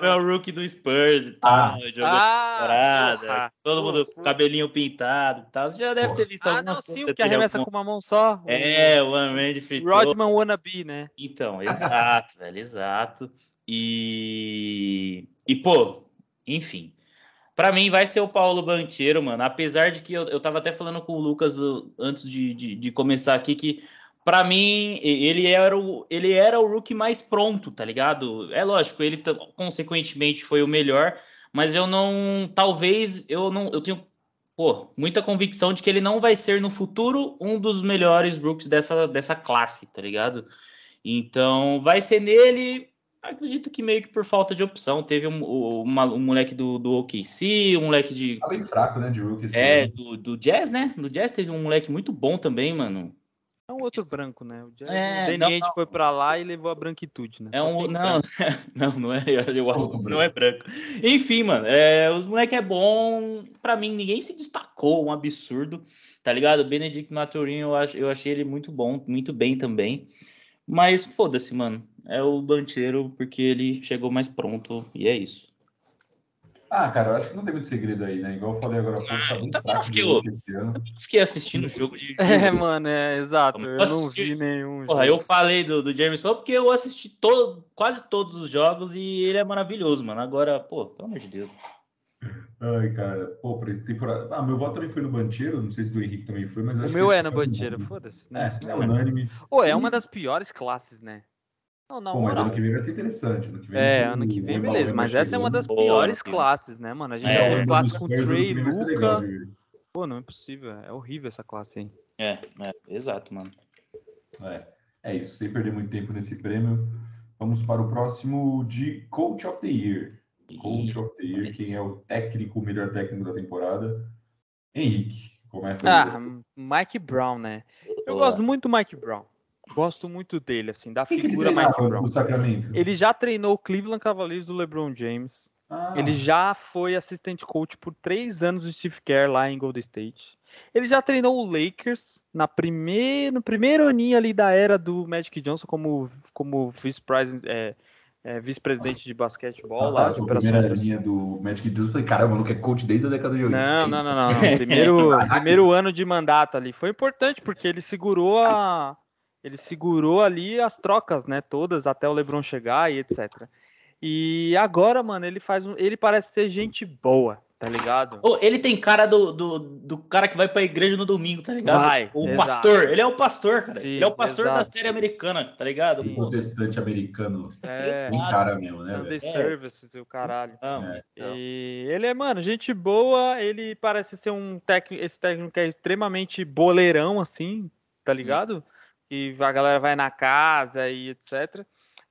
é o rookie do Spurs e Ah. tal. Jogou Ah, temporada. porra. todo mundo com cabelinho pintado e tal. Você já deve Pô. ter visto Ah, alguma não, sim, coisa o que arremessa alguma- com uma mão só. É, o One Man de Throw. Rodman Wannabe, né? Então, exato, velho, exato. E, e pô, enfim. Pra mim vai ser o Paulo Bancheiro, mano. Apesar de que eu, eu tava até falando com o Lucas uh, antes de, de, de começar aqui que pra mim ele era o ele era o rookie mais pronto, tá ligado? É lógico, ele consequentemente foi o melhor, mas eu não talvez eu não eu tenho pô, muita convicção de que ele não vai ser no futuro um dos melhores rookies dessa dessa classe, tá ligado? Então, vai ser nele. Acredito que meio que por falta de opção. Teve um, uma- um moleque do, do OKC, um moleque de. Tá bem fraco, né, de Rook. esse É, ano. do, do Jazz, né? No Jazz teve um moleque muito bom também, mano. É um outro branco, né? O Jeremy- É, o foi pra lá e levou a branquitude, né? É um. Não, não, não é. Eu, acho que não é branco. Enfim, mano, é, os moleque é bom. Pra mim, ninguém se destacou, um absurdo. Tá ligado? O Benedict Maturin, eu, eu achei ele muito bom, muito bem também. Mas foda-se, mano. É o Bancheiro porque ele chegou mais pronto e é isso. Ah, cara, eu acho que não tem muito segredo aí, né? Igual eu falei agora há pouco, tá bem também não fraco fiquei Rook esse ano. Fiquei assistindo o jogo de. É, mano, é exato. Eu não assisti- vi nenhum. Porra, jogo. eu falei do, do James porque eu assisti todo, quase todos os jogos e ele é maravilhoso, mano. Agora, pô, pelo amor de Deus. Ai, cara, pô, pra temporada. Ah, meu voto também foi no Bancheiro, não sei se do Henrique também foi, mas O acho meu é no bom. foda-se, né? É, é unânime. Pô, é uma das piores classes, né? Não, não, Pô, mas moral. ano que vem vai ser interessante. Ano que vem É, ano que vem, beleza. Mas essa é uma das Boa, piores que- classes, né, mano? A gente É, já tem ano classe com Trey, legal Luca. ver. Pô, não é possível. É horrível essa classe aí. É, é, exato, mano. É, é isso, sem perder muito tempo nesse prêmio. Vamos para o próximo de Coach of the Year. Coach of the Year, quem é o técnico, o melhor técnico da temporada? Henrique, começa aí. Ah. Mike Brown, né? Eu Boa. gosto muito do Mike Brown. Gosto muito dele, assim, da Quem figura Mike antes Brown. Ele já treinou o Cleveland Cavaliers do LeBron James. Ah, Ele já foi assistente coach por três anos do Steve Kerr lá em Golden State. Ele já treinou o Lakers na primeir, no primeiro aninho ali da era do Magic Johnson como, como vice-presidente é, é, vice-presidente de basquetebol lá, Rapaz, de a primeira linha do Magic Johnson, falei, caramba, o maluco é coach desde a década de 80. Não, não, não, não. não. Primeiro, primeiro ano de mandato ali. Foi importante, porque ele segurou a. Ele segurou ali as trocas, né? Todas até o Lebron chegar e etc. E agora, mano, ele faz um. Ele parece ser gente boa, tá ligado? Ô, ele tem cara do, do, do cara que vai pra igreja no domingo, tá ligado? Vai, o exato. pastor, ele é o pastor, cara. Sim, ele é o pastor da exato. série americana, tá ligado? Sim. Protestante americano. É, Tem cara mesmo, né, the velho? services e o caralho. não, É. então. E ele é, mano, gente boa. Ele parece ser um técnico. Esse técnico é extremamente boleirão, assim, tá ligado? E a galera vai na casa e etc.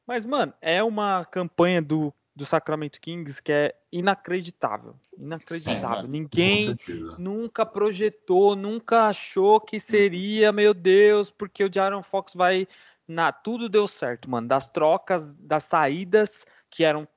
Mas, mano, é uma campanha do, do Sacramento Kings que é inacreditável. Inacreditável. Sim, Ninguém nunca projetou, nunca achou que seria, meu Deus, porque o Jaron Fox vai. Na, tudo deu certo, mano. Das trocas, das saídas, que eram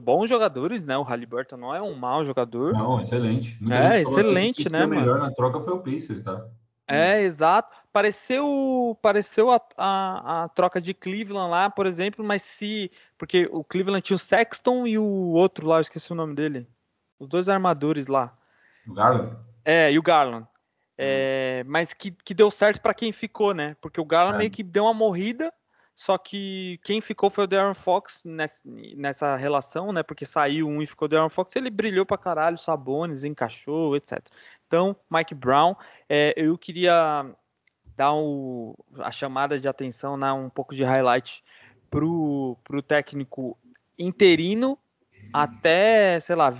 bons jogadores, né? O Halliburton não é um mau jogador. Não, excelente. É, excelente, né, mano? O melhor na troca foi o Pacers, tá? É, exato. Pareceu, pareceu a, a, a, troca de Cleveland lá, por exemplo, mas se. Porque o Cleveland tinha o Sexton e o outro lá, eu esqueci o nome dele. Os dois armadores lá. O Garland? É, e o Garland. É, mas que, que deu certo para quem ficou, né? Porque o Garland é. meio que deu uma morrida, só que quem ficou foi o Darren Fox nessa, nessa relação, né? Porque saiu um e ficou o Darren Fox, ele brilhou pra caralho, Sabones, encaixou, etc. Então, Mike Brown, é, eu queria dar um, a chamada de atenção, né, um pouco de highlight para o técnico interino até, sei lá,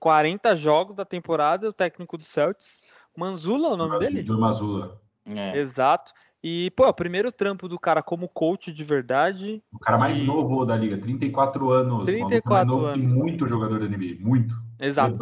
40 jogos da temporada, o técnico do Celtics. Manzula é o nome dele? Joe Mazula. É. Exato. E, pô, é o primeiro trampo do cara como coach de verdade. O cara mais e... novo da liga, 34 anos. 34 mais novo anos. muito jogador da NBA, muito. Exato.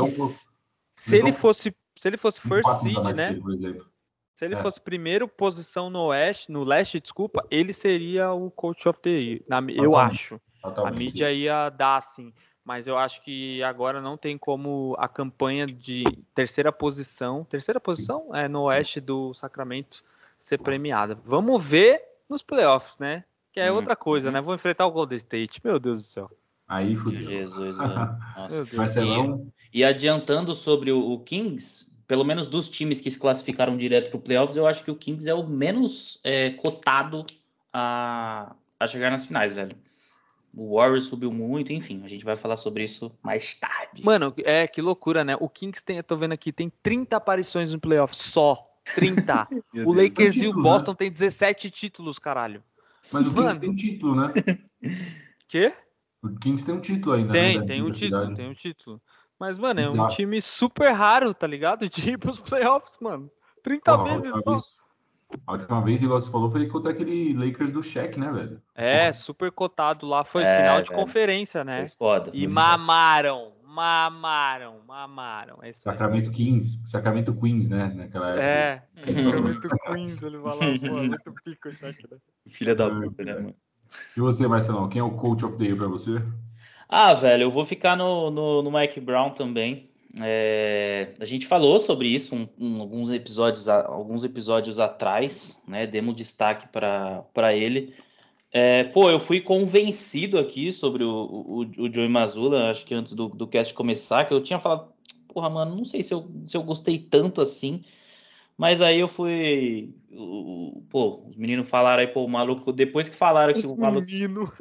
se, ele fosse, se ele fosse first seed, né? Por exemplo. Se ele é. fosse primeiro posição no Oeste, no Leste, desculpa, ele seria o coach of the year. Na, eu acho. Totalmente. A mídia ia dar assim. Mas eu acho que agora não tem como a campanha de terceira posição, terceira posição é no Oeste do Sacramento ser premiada. Vamos ver nos playoffs, né? Que é hum. outra coisa, né? Vou enfrentar o Golden State. Meu Deus do céu. Aí fudeu. Jesus, Nossa. E, e, adiantando sobre o, o Kings, pelo menos dos times que se classificaram direto para o playoffs, eu acho que o Kings é o menos é, cotado a, a chegar nas finais, velho. O Warriors subiu muito, enfim, a gente vai falar sobre isso mais tarde. Mano, é que loucura, né? O Kings tem, eu tô vendo aqui, tem 30 aparições no playoff só. 30. o Lakers título, e o né? Boston né? tem 17 títulos, caralho. Mas o Kings tem um título, né? Quê? O Kings tem um título ainda. Tem, né, tem um título, tem um título. Mas, mano, é Exato. um time super raro, tá ligado? De ir pros playoffs, mano. 30 Porra, vezes só. Vez, a última vez, igual você falou, foi contra aquele Lakers do Shaq, né, velho? É, super cotado lá. Foi é, final de velho. conferência, né? Foi foda. Foi e mamaram, mamaram, mamaram. É Sacramento Kings, Sacramento Queens, né? Naquela época. É, Sacramento Queens, ele vai lá, pô, muito pico isso aqui, né? Filha da puta, né, mano? E você, Marcelão, quem é o coach of the year pra você? Ah, velho, eu vou ficar no, no, no Mike Brown também. É, a gente falou sobre isso um, um, alguns episódios alguns episódios atrás, né? Demos destaque para ele. É, pô, eu fui convencido aqui sobre o, o, o Joey Mazula, acho que antes do, do cast começar, que eu tinha falado, porra, mano, não sei se eu, se eu gostei tanto assim. Mas aí eu fui. Pô, os meninos falaram aí, pô, o maluco, depois que falaram que os o maluco. Menino.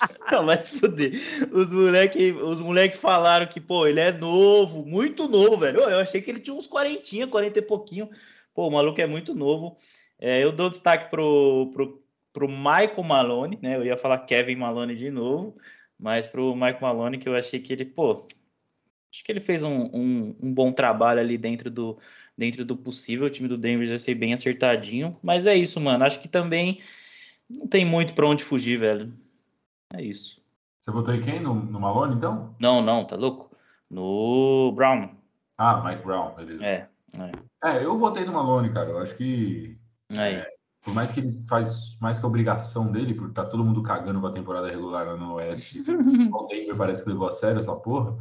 não, se fuder. Os moleque, os moleque falaram que, pô, ele é novo, muito novo, velho. Eu achei que ele tinha uns 40, 40 e pouquinho. Pô, o maluco é muito novo. É, eu dou destaque pro, pro, pro Michael Malone, né? Eu ia falar Kevin Malone de novo, mas pro Michael Malone, que eu achei que ele, pô, acho que ele fez um, um, um bom trabalho ali dentro do dentro do possível. O time do Denver vai ser bem acertadinho. Mas é isso, mano. Acho que também não tem muito para onde fugir, velho. É isso. Você votou em quem? No, no Malone, então? Não, não, tá louco? No Brown. Ah, Mike Brown, beleza. É. É, é eu votei no Malone, cara. Eu acho que. É, por mais que ele faz mais que a obrigação dele, porque tá todo mundo cagando com a temporada regular no Oeste, o Denver parece que levou a sério essa porra.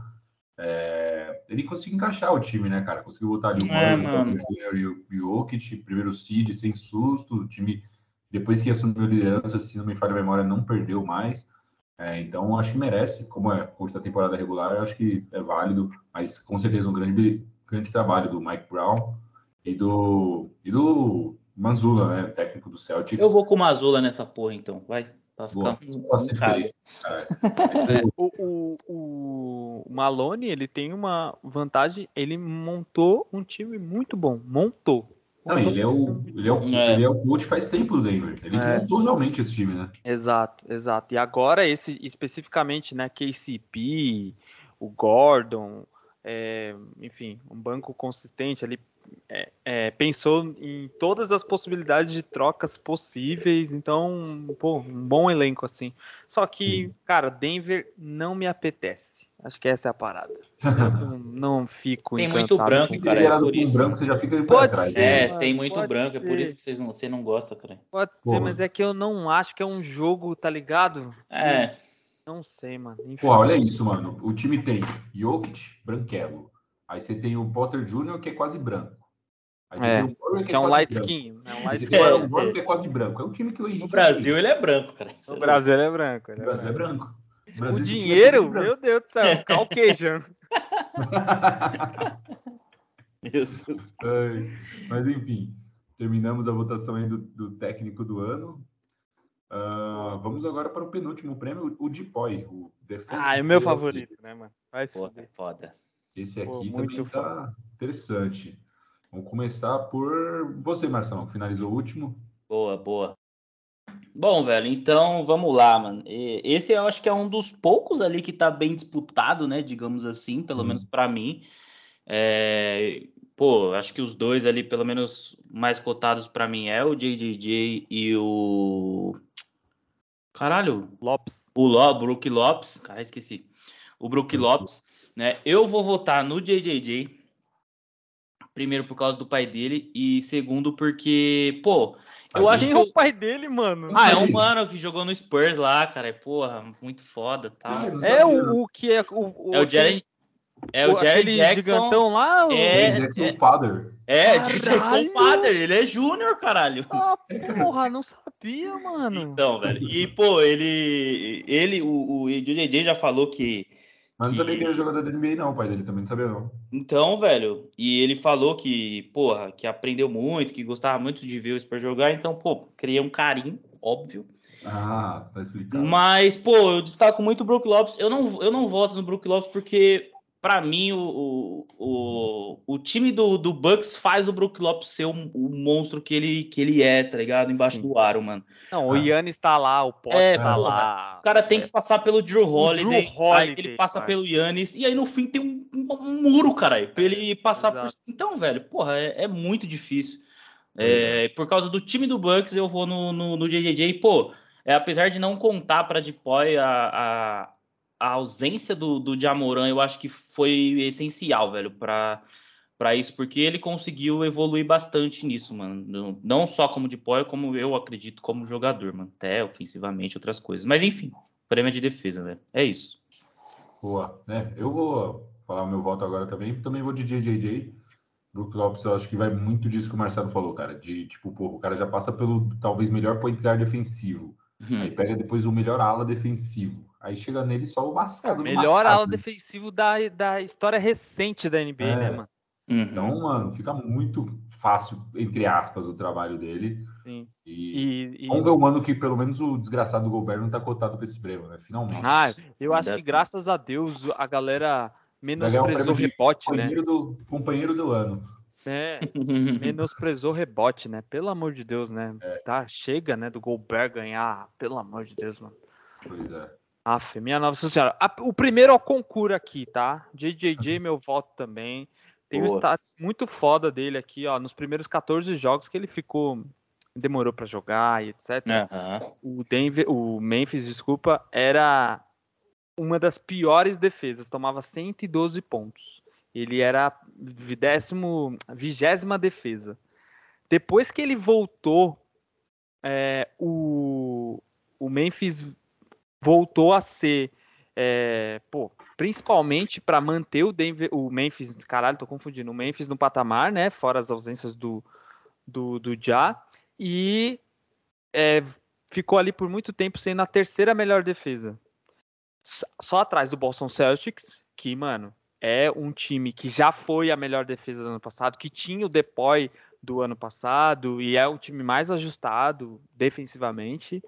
É, ele conseguiu encaixar o time, né, cara? Conseguiu botar ali o é, Murray, e o Jokic, primeiro seed, sem susto. O time, depois que assumiu a liderança, se não me falha a memória, não perdeu mais. É, então, acho que merece. Como é curso da temporada regular, acho que é válido. Mas, com certeza, um grande, grande trabalho do Mike Brown e do, e do Manzula, né, técnico do Celtics. Eu vou com o Manzula nessa porra, então. Vai. Pra ficar um, o, o, o Malone, ele tem uma vantagem, ele montou um time muito bom. Montou. Não, ele é o, ele é o, é. ele é o coach faz tempo do Denver. Ele é. montou realmente esse time, né? Exato, exato. E agora esse especificamente, né, KCP, o Gordon, é, enfim, um banco consistente ali, é, é, pensou em todas as possibilidades de trocas possíveis, então, pô, um bom elenco assim. Só que, cara, Denver não me apetece. Acho que essa é a parada. não, não fico. Tem muito branco, cara. É por isso. branco, você já fica pode atrás. Ser, é, mano, tem muito branco, ser. é por isso que vocês não, você não gosta, cara. Pode Porra. ser, mas é que eu não acho que é um jogo, tá ligado? É. Não sei, mano. Enfim. Pô, olha isso, mano. O time tem Jokic, branquelo. Aí você tem o Potter Jr., que é quase branco. É, Murray, que é, é um light skin. É um light skin. É, o Murray, que é quase branco. É um time que o Henrique... No Brasil, ele é branco, cara. No Brasil, ele é branco. Ele é Brasil branco. é branco. O dinheiro, meu Deus do céu, Caucasian. meu Deus. mas enfim, terminamos a votação aí do, do técnico do ano. Uh, vamos agora para o penúltimo prêmio, o Depoy, o Defensive Ah, é o meu favorito, né, mano? Vai Pô, foda. Esse aqui Pô, também tá interessante. Vamos começar por você, Marcelo, que finalizou o último. Boa, boa. Bom, velho, então vamos lá, mano. Esse eu acho que é um dos poucos ali que tá bem disputado, né? Digamos assim, pelo hum. menos para mim. É... Pô, acho que os dois ali, pelo menos mais cotados para mim, é o JJJ e o. Caralho. Lopes. O Lo... Brook Lopes. Cara, esqueci. O Brook Lopes. Né? Eu vou votar no JJJ. Primeiro por causa do pai dele e segundo porque, pô, eu acho que é o pai dele, mano. Ah, é um mano que jogou no Spurs lá, cara. É, porra, muito foda, tá? É o, o que é o, o É o Jerry é o, o Jerry Jackson. gigantão lá? O... É, Jackson é, Father. É, Jerry Jackson Father. Ele é júnior, caralho. Ah, porra, não sabia, mano. Então, velho. E, pô, ele. Ele, o, o JJ já falou que mas não sabia que era jogador da NBA, não, o pai dele também não sabia, não. Então, velho, e ele falou que, porra, que aprendeu muito, que gostava muito de ver o Spurs jogar, então, pô, criei um carinho, óbvio. Ah, tá explicado. Mas, pô, eu destaco muito o Brook Lopes. Eu não, eu não voto no Brook Lopes porque para mim, o, o, o time do, do Bucks faz o Brook Lopes ser o, o monstro que ele, que ele é, tá ligado? Embaixo Sim. do aro, mano. Não, o ah. Yannis tá lá, o Potter é, tá lá. O cara tem que passar pelo Drew Holiday, Drew Holiday aí ele passa pelo Yannis, e aí no fim tem um, um muro, caralho, pra ele passar Exato. por... Então, velho, porra, é, é muito difícil. É, por causa do time do Bucks, eu vou no, no, no JJJ, pô, é, apesar de não contar para Depoy a, a, a ausência do, do Jamoran, eu acho que foi essencial, velho, para para isso, porque ele conseguiu evoluir bastante nisso, mano. Não só como de poia, como eu acredito como jogador, mano. Até ofensivamente, outras coisas. Mas enfim, prêmio de defesa, velho. É isso. Boa, né? Eu vou falar o meu voto agora também. Também vou de JJJ. Brook Lopes, eu acho que vai muito disso que o Marcelo falou, cara. De tipo, pô, o cara já passa pelo talvez melhor point guard defensivo. Hum. Aí pega depois o melhor ala defensivo. Aí chega nele só o mascado. Melhor mascado. ala defensivo da, da história recente da NBA, né, é. né, mano? Uhum. Então, mano, fica muito fácil, entre aspas, o trabalho dele. Sim. E, e, vamos ver o mano que pelo menos o desgraçado do Gobert não tá cotado pra esse prêmio, né? Finalmente. Ah, eu acho que graças a Deus a galera menosprezou o rebote, né? Do, companheiro do ano. É, menosprezou rebote, né? Pelo amor de Deus, né? É. Tá, chega, né, do Gobert ganhar, pelo amor de Deus, mano. Pois é. Aff, minha nossa senhora. o primeiro é o concurso aqui, tá? JJJ, meu voto também. Tem Boa. um status muito foda dele aqui, ó. Nos primeiros 14 jogos que ele ficou. Demorou para jogar e etc. Uhum. O Denver, o Memphis, desculpa, era uma das piores defesas, tomava 112 pontos. Ele era décimo, vigésima defesa. Depois que ele voltou, é, o, o Memphis voltou a ser, é, pô, principalmente para manter o Denver, o Memphis, caralho, tô confundindo, o Memphis no patamar, né, fora as ausências do do, do Ja, e é, ficou ali por muito tempo sendo a terceira melhor defesa. Só atrás do Boston Celtics, que, mano, é um time que já foi a melhor defesa do ano passado, que tinha o Depoy do ano passado e é o time mais ajustado defensivamente.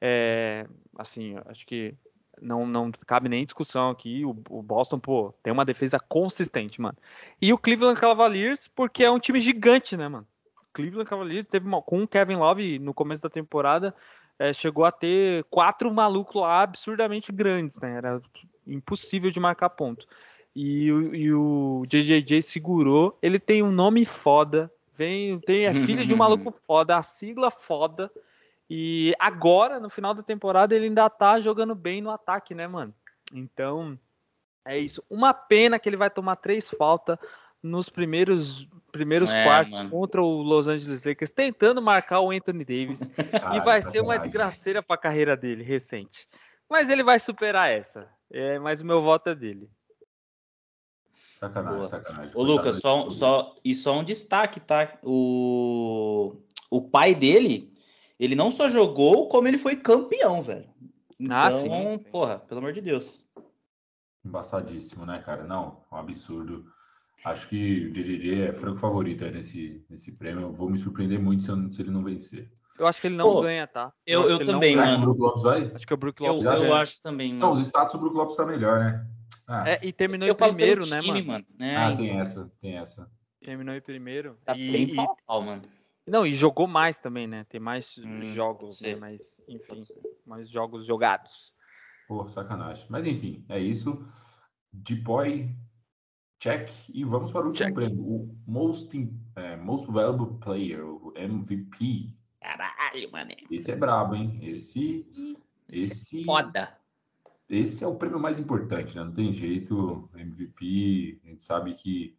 É, assim, acho que não, não cabe nem discussão aqui. O, o, Boston, pô, tem uma defesa consistente, mano. E o Cleveland Cavaliers, porque é um time gigante, né, mano? Cleveland Cavaliers teve uma, com o Kevin Love no começo da temporada, é, chegou a ter quatro malucos lá absurdamente grandes, né? Era impossível de marcar ponto. E o, e o JJJ segurou. Ele tem um nome foda. Vem, tem, é filho de um maluco foda, a sigla foda. E agora, no final da temporada, ele ainda tá jogando bem no ataque, né, mano? Então, é isso. Uma pena que ele vai tomar três faltas nos primeiros primeiros é, quartos mano. contra o Los Angeles Lakers, tentando marcar o Anthony Davis. e vai ser uma desgraceira para a carreira dele recente. Mas ele vai superar essa. É, mas o meu voto é dele. Sacanagem, Boa. sacanagem. Ô, Lucas, só, só, e só um destaque, tá? O, o pai dele, ele não só jogou, como ele foi campeão, velho. Ah, então, ah, sim. porra, pelo amor de Deus. Embaçadíssimo, né, cara? Não, um absurdo. Acho que o DDD é franco favorito nesse, nesse prêmio. Eu vou me surpreender muito se, se ele não vencer. Eu acho que ele não Pô, ganha, tá? Eu, eu, eu também, mano. Acho que o Brook Lopes Eu, eu acho também, mano. Não, os status do Brook Lopes tá melhor, né? Ah. É, e terminou eu em primeiro, né, time, mano? É, ah, então. tem essa, tem essa. Terminou em primeiro. Tá e, bem e... mano. Não, e jogou mais também, né? Tem mais hum, jogos, né? mais, enfim, mais jogos jogados. Pô, sacanagem. Mas enfim, é isso. Depoy, check. E vamos para o último check. prêmio. O Most, é, Most Valuable Player, o MVP. Caralho, mano. Esse é brabo, hein? Esse. Esse. É foda. Esse é o prêmio mais importante, né? Não tem jeito. MVP, a gente sabe que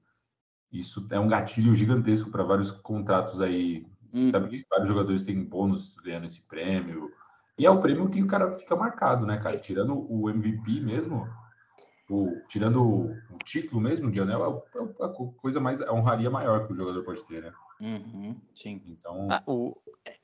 isso é um gatilho gigantesco para vários contratos aí. Hum. Sabe que vários jogadores têm bônus ganhando esse prêmio. E é o prêmio que o cara fica marcado, né, cara? Tirando o MVP mesmo, o, tirando o, o, título mesmo de anel, é, é a coisa mais, a honraria maior que o jogador pode ter, né? Uhum, sim. Então... Ah, o,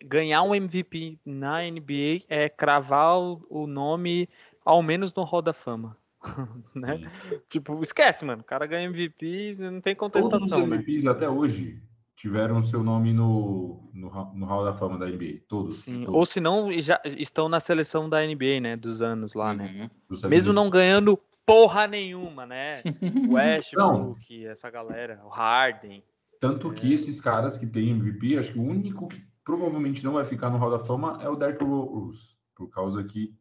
ganhar um MVP na NBA é cravar o, o nome, ao menos no Hall da Fama. né? Tipo, esquece, mano. O cara ganha MVP, não tem contestação. Todos os MVPs né? até hoje tiveram seu nome no, no, no Hall da Fama da NBA. Todos. Sim. Todos. Ou se não, já estão na seleção da NBA, né? Dos anos lá, né? uhum. né? Mesmo não ganhando porra nenhuma, né? O Westbrook, essa galera, o Harden. Tanto é. que esses caras que têm MVP, acho que o único que provavelmente não vai ficar no Hall da Fama é o Derrick Rose, por causa que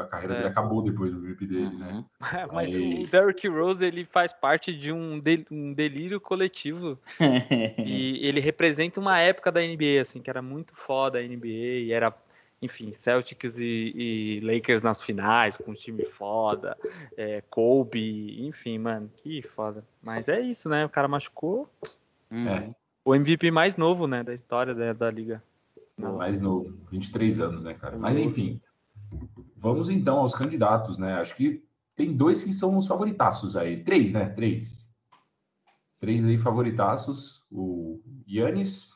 a carreira é. dele acabou depois do MVP dele, né? Uhum. Mas Aí... o Derrick Rose ele faz parte de um, del um delírio coletivo e ele representa uma época da NBA assim que era muito foda a NBA e era enfim, Celtics e, e, Lakers nas finais, com um time foda, é, Kobe, enfim, mano, que foda. Mas é isso, né? O cara machucou. É. O MVP mais novo, né, da história da, da liga. Não, mais novo, 23 anos, né, cara? Mas enfim, vamos então aos candidatos, né? Acho que tem dois que são os favoritaços aí. Três, né? Três. Três aí favoritaços. O Yannis,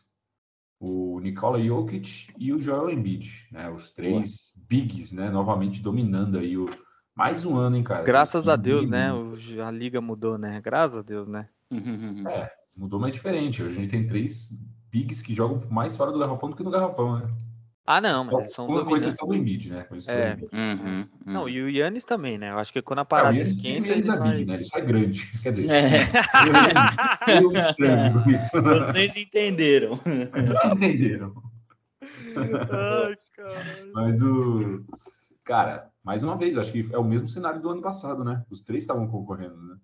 o Nikola Jokic e o Joel Embiid, né? Os três Boa. bigs, né? Novamente dominando aí o mais um ano, hein, cara? Graças a Deus, né? A liga mudou, né? Graças a Deus, né? É, mudou mais diferente. Hoje a gente tem três bigs que jogam mais fora do garrafão do que no garrafão, né? Ah, não, mas são Com exceção do Embiid, né? É. Do uhum, uhum. Não, e o Yannis também, né? Eu acho que quando a parada não, esquenta. Ele, ele, vai... big, né? ele só é grande. Quer dizer, é. eu, isso, né? Vocês entenderam. Vocês entenderam. Ai, caralho. Mas o. Cara, mais uma vez, acho que é o mesmo cenário do ano passado, né? Os três estavam concorrendo, né?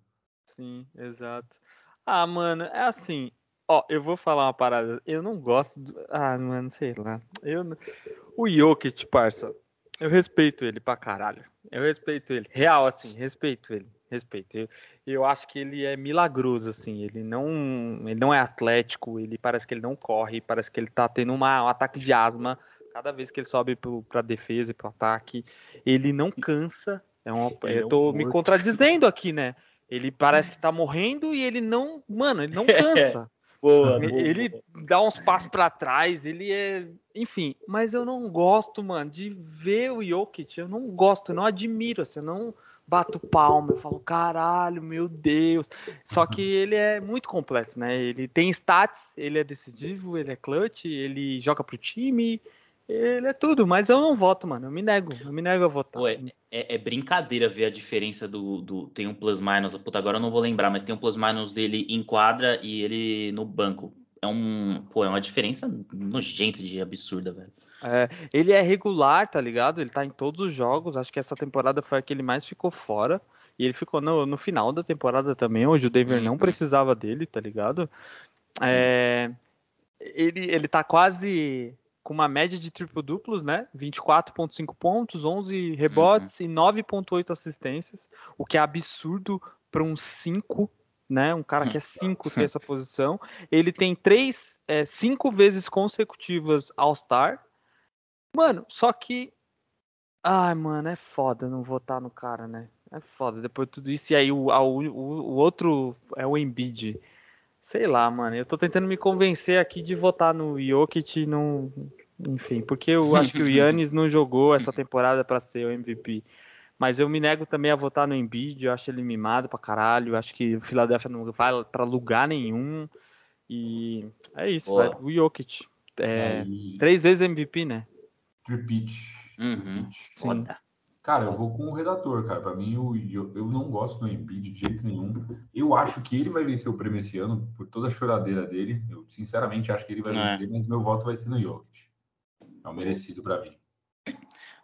Sim, exato. Ah, mano, é assim. Ó, eu vou falar uma parada. Eu não gosto. Do... Ah, mano, sei lá. Eu... O Jokic, parça. Eu respeito ele pra caralho. Eu respeito ele. Real, assim, respeito ele. Respeito. Eu, eu acho que ele é milagroso, assim. Ele não, ele não é atlético. Ele parece que ele não corre. Parece que ele tá tendo uma, um ataque de asma cada vez que ele sobe pro, pra defesa e pro ataque. Ele não cansa. É uma, eu tô é um me contradizendo aqui, né? Ele parece que tá morrendo e ele não. Mano, ele não cansa. Boa, boa, ele boa. dá uns passos para trás, ele é. Enfim, mas eu não gosto, mano, de ver o Jokic. Eu não gosto, eu não admiro, assim, eu não bato palma, eu falo, caralho, meu Deus. Só que ele é muito completo, né? Ele tem stats, ele é decisivo, ele é clutch, ele joga pro time, ele é tudo, mas eu não voto, mano. Eu me nego, eu me nego a votar. Pô, é, é, é, brincadeira ver a diferença do, do. Tem um plus minus, puta, agora eu não vou lembrar, mas tem um plus minus dele em quadra e ele no banco. É um. Pô, é uma diferença nojenta de absurda, velho. É, ele é regular, tá ligado? Ele tá em todos os jogos. Acho que essa temporada foi a que ele mais ficou fora. E ele ficou no, no final da temporada também, onde o Denver não Uhum. precisava dele, tá ligado? É, ele, ele tá quase com uma média de triplo-duplos, né? 24,5 pontos, 11 rebotes e 9,8 assistências, o que é absurdo para um 5, né? Um cara que é 5 ter essa posição. Ele tem três, é, cinco vezes consecutivas All-Star. Mano, só que. Ai, mano, é foda não votar no cara, né? É foda. Depois de tudo isso, e aí o, o, o outro é o Embiid. Sei lá, mano. Eu tô tentando me convencer aqui de votar no Jokic e não. Enfim, porque eu acho que o Yannis não jogou essa temporada pra ser o MVP. Mas eu me nego também a votar no Embiid. Eu acho ele mimado pra caralho. Eu acho que o Philadelphia não vai pra lugar nenhum. E é isso, velho. O Jokic. É, Aí, três vezes MVP, né? repeat. Uhum. Foda. Cara, eu vou com o redator, cara. Pra mim, o, eu, eu não gosto do Embiid de jeito nenhum. Eu acho que ele vai vencer o prêmio esse ano, por toda a choradeira dele. Eu, sinceramente, acho que ele vai É. vencer, mas meu voto vai ser no Jokic. É o merecido pra mim.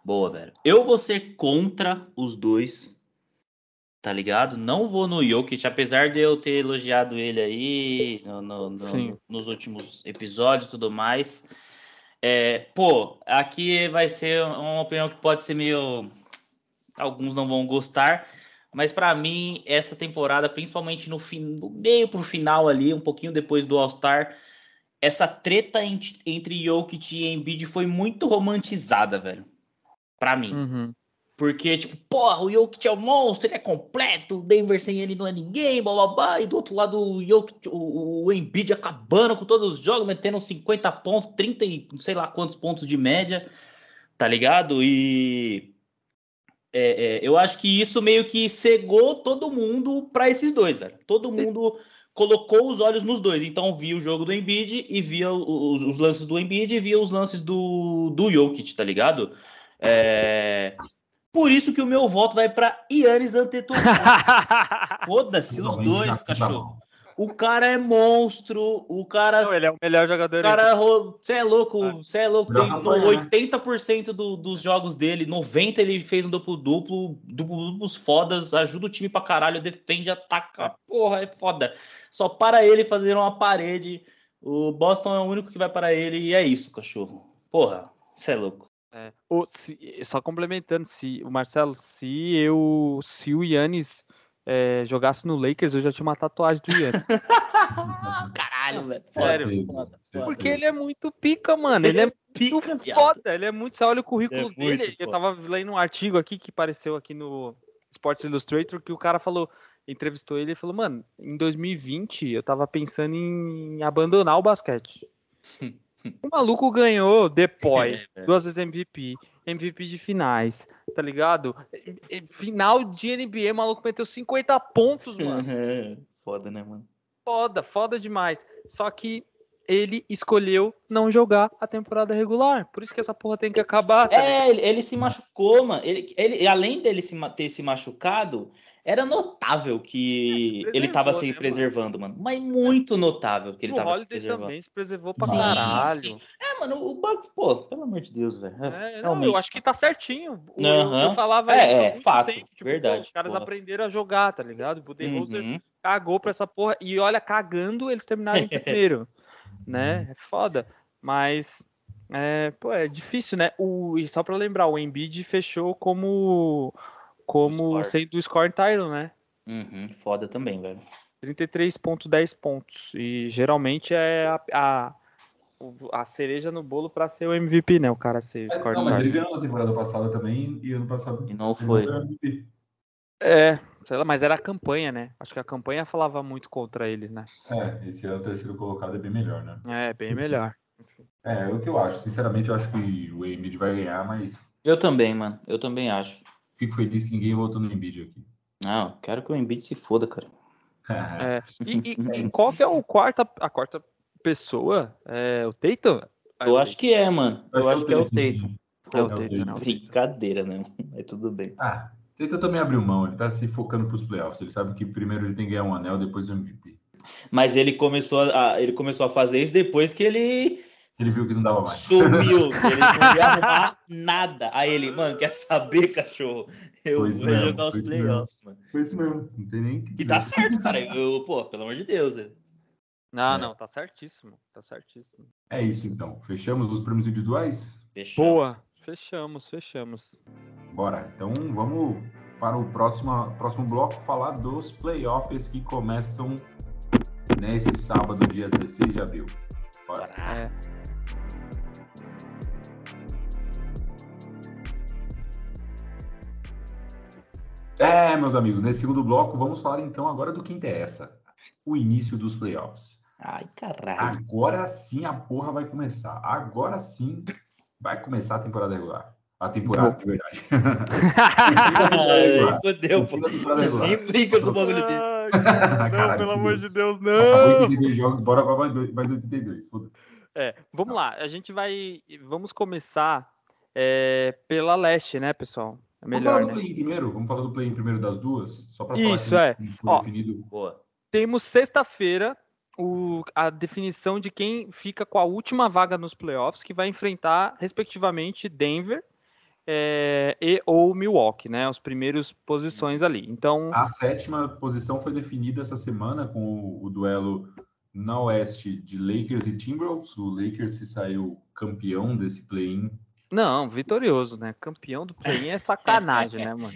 Boa, velho. Eu vou ser contra os dois, tá ligado? Não vou no Jokic, apesar de eu ter elogiado ele aí no- no- no- nos últimos episódios e tudo mais. É, pô, aqui vai ser uma opinião que pode ser meio. Alguns não vão gostar, mas pra mim, essa temporada, principalmente no, fim, no meio pro final ali, um pouquinho depois do All-Star, essa treta ent- entre Jokic e Embiid foi muito romantizada, velho. Pra mim. Uhum. Porque, tipo, porra, o Jokic é um monstro, ele é completo, o Denver sem ele não é ninguém, blá blá blá. E do outro lado, o, Jokic, o, o Embiid acabando com todos os jogos, metendo 50 pontos, 30 e não sei lá quantos pontos de média, tá ligado? E é, é, eu acho que isso meio que cegou todo mundo pra esses dois, velho. Todo mundo colocou os olhos nos dois. Então via o jogo do Embiid e via os, os lances do Embiid e via os lances do, do Jokic, tá ligado? É... Por isso que o meu voto vai pra Yannis Antetokounmpo. Foda-se os dois, cachorro. O cara é monstro, o cara Não, ele é o melhor jogador. o cara, você é louco, você é louco. Tem campanha, né? 80% do, dos jogos dele, 90% ele fez um duplo-duplo, duplo-duplos fodas, ajuda o time pra caralho, defende, ataca. Porra, é foda. Só para ele fazer uma parede. O Boston é o único que vai para ele e é isso, cachorro. Porra, você é louco. É. O- se- só complementando, se o Marcelo, se eu, se o Yannis é, jogasse no Lakers, eu já tinha uma tatuagem do Yannis. Caralho, velho. Sério. Foda, foda, foda. Porque ele é muito pica, mano. Ele é pica, muito viado. foda. Ele é muito. Você olha o currículo É dele. Eu foda. tava lendo um artigo aqui que apareceu aqui no Sports Illustrator que o cara falou, entrevistou ele e falou, mano, em 2020 eu tava pensando em abandonar o basquete. o maluco ganhou depois, É, duas vezes MVP, MVP de finais, tá ligado? Final de NBA, o maluco meteu 50 pontos, mano Foda, né, mano? foda, foda demais. Só que ele escolheu não jogar a temporada regular. Por isso que essa porra tem que acabar. tá? É, ele, ele se machucou, mano. Ele, ele, além dele se, ter se machucado, era notável que É, se ele tava preservou, se né, mano? preservando, mano. Mas muito notável que ele o tava se preservando. também se preservou pra Sim, caralho. sim. É, mano, o Bucks, pô, pelo amor de Deus, velho. É, não, eu acho que tá certinho. O- eu- falava É, é, fato, tempo, tipo, pô, verdade, os caras porra. aprenderam a jogar, tá ligado? O Budenholzer Uhum. cagou pra essa porra. E olha, cagando, eles terminaram em primeiro. né? É foda. Mas, é, pô, é difícil, né? O, e só pra lembrar, o Embiid fechou como, como sendo o score title, né? Uhum, foda também, velho. 33,10 pontos. E geralmente é a, a, a cereja no bolo pra ser o MVP, né? O cara ser o score Não, mas ele ganhou na temporada passada também e ano passado. E não foi. É, sei lá, mas era a campanha, né? Acho que a campanha falava muito contra ele, né? É, esse ano o terceiro colocado é bem melhor, né? É, bem melhor. É, é o que eu acho. Sinceramente, eu acho que o Embiid vai ganhar, mas Eu também, mano. Eu também acho. Fico feliz que ninguém votou no Embiid aqui. Não, quero que o Embiid se foda, cara. É. E, e- e qual que é o quarta, a quarta pessoa? É o Tatum? Eu acho que é, mano. Eu acho que é o Tatum. É o É o Tatum, Tatum. né? O Tatum. Brincadeira, né? Mas tudo bem. Ah, Tatum também abriu mão. Ele tá se focando pros playoffs. Ele sabe que primeiro ele tem que ganhar um anel, depois o MVP. Mas ele começou a, ele começou a fazer isso depois que ele Ele viu que não dava mais. Sumiu, ele não ia arrumar nada. Aí ele, mano, quer saber, cachorro? Eu Foi vou mesmo, jogar os isso mesmo. playoffs, mano. Foi isso mesmo. Não tem nem o que E tá certo, cara. Eu, pô, pelo amor de Deus. velho. Não, É. não, tá certíssimo. Tá certíssimo. É isso então. Fechamos os prêmios individuais? Fechou. Boa. Fechamos, fechamos. Bora. Então vamos para o próximo, próximo bloco falar dos playoffs que começam nesse sábado, dia 16 de abril. Bora. Bora. É. É, meus amigos, nesse segundo bloco vamos falar então agora do que interessa. O início dos playoffs. Ai, caralho. Agora sim a porra vai começar. Agora sim vai começar a temporada regular. A temporada, de verdade. Ai, fodeu, pô. Nem brinca com o bagulho desse. Não, Caralho, pelo amor de Deus, Acabou não! 82 jogos, bora pra mais dois- mais 82. Foda-se. É, vamos lá, a gente vai. Vamos começar é, pela leste, né, pessoal? É Vamos melhor, falar do né? play-in primeiro? Vamos falar do play-in primeiro das duas? Só Isso, falar é. que não foi Ó, definido. Boa. Temos sexta-feira o- a definição de quem fica com a última vaga nos playoffs, que vai enfrentar, respectivamente, Denver é, e ou Milwaukee, né? As primeiras posições ali. Então, A sétima posição foi definida essa semana com o, o duelo na oeste de Lakers e Timberwolves. O Lakers se saiu campeão desse play-in. Não, vitorioso, né? Campeão do play-in é sacanagem, né, mano?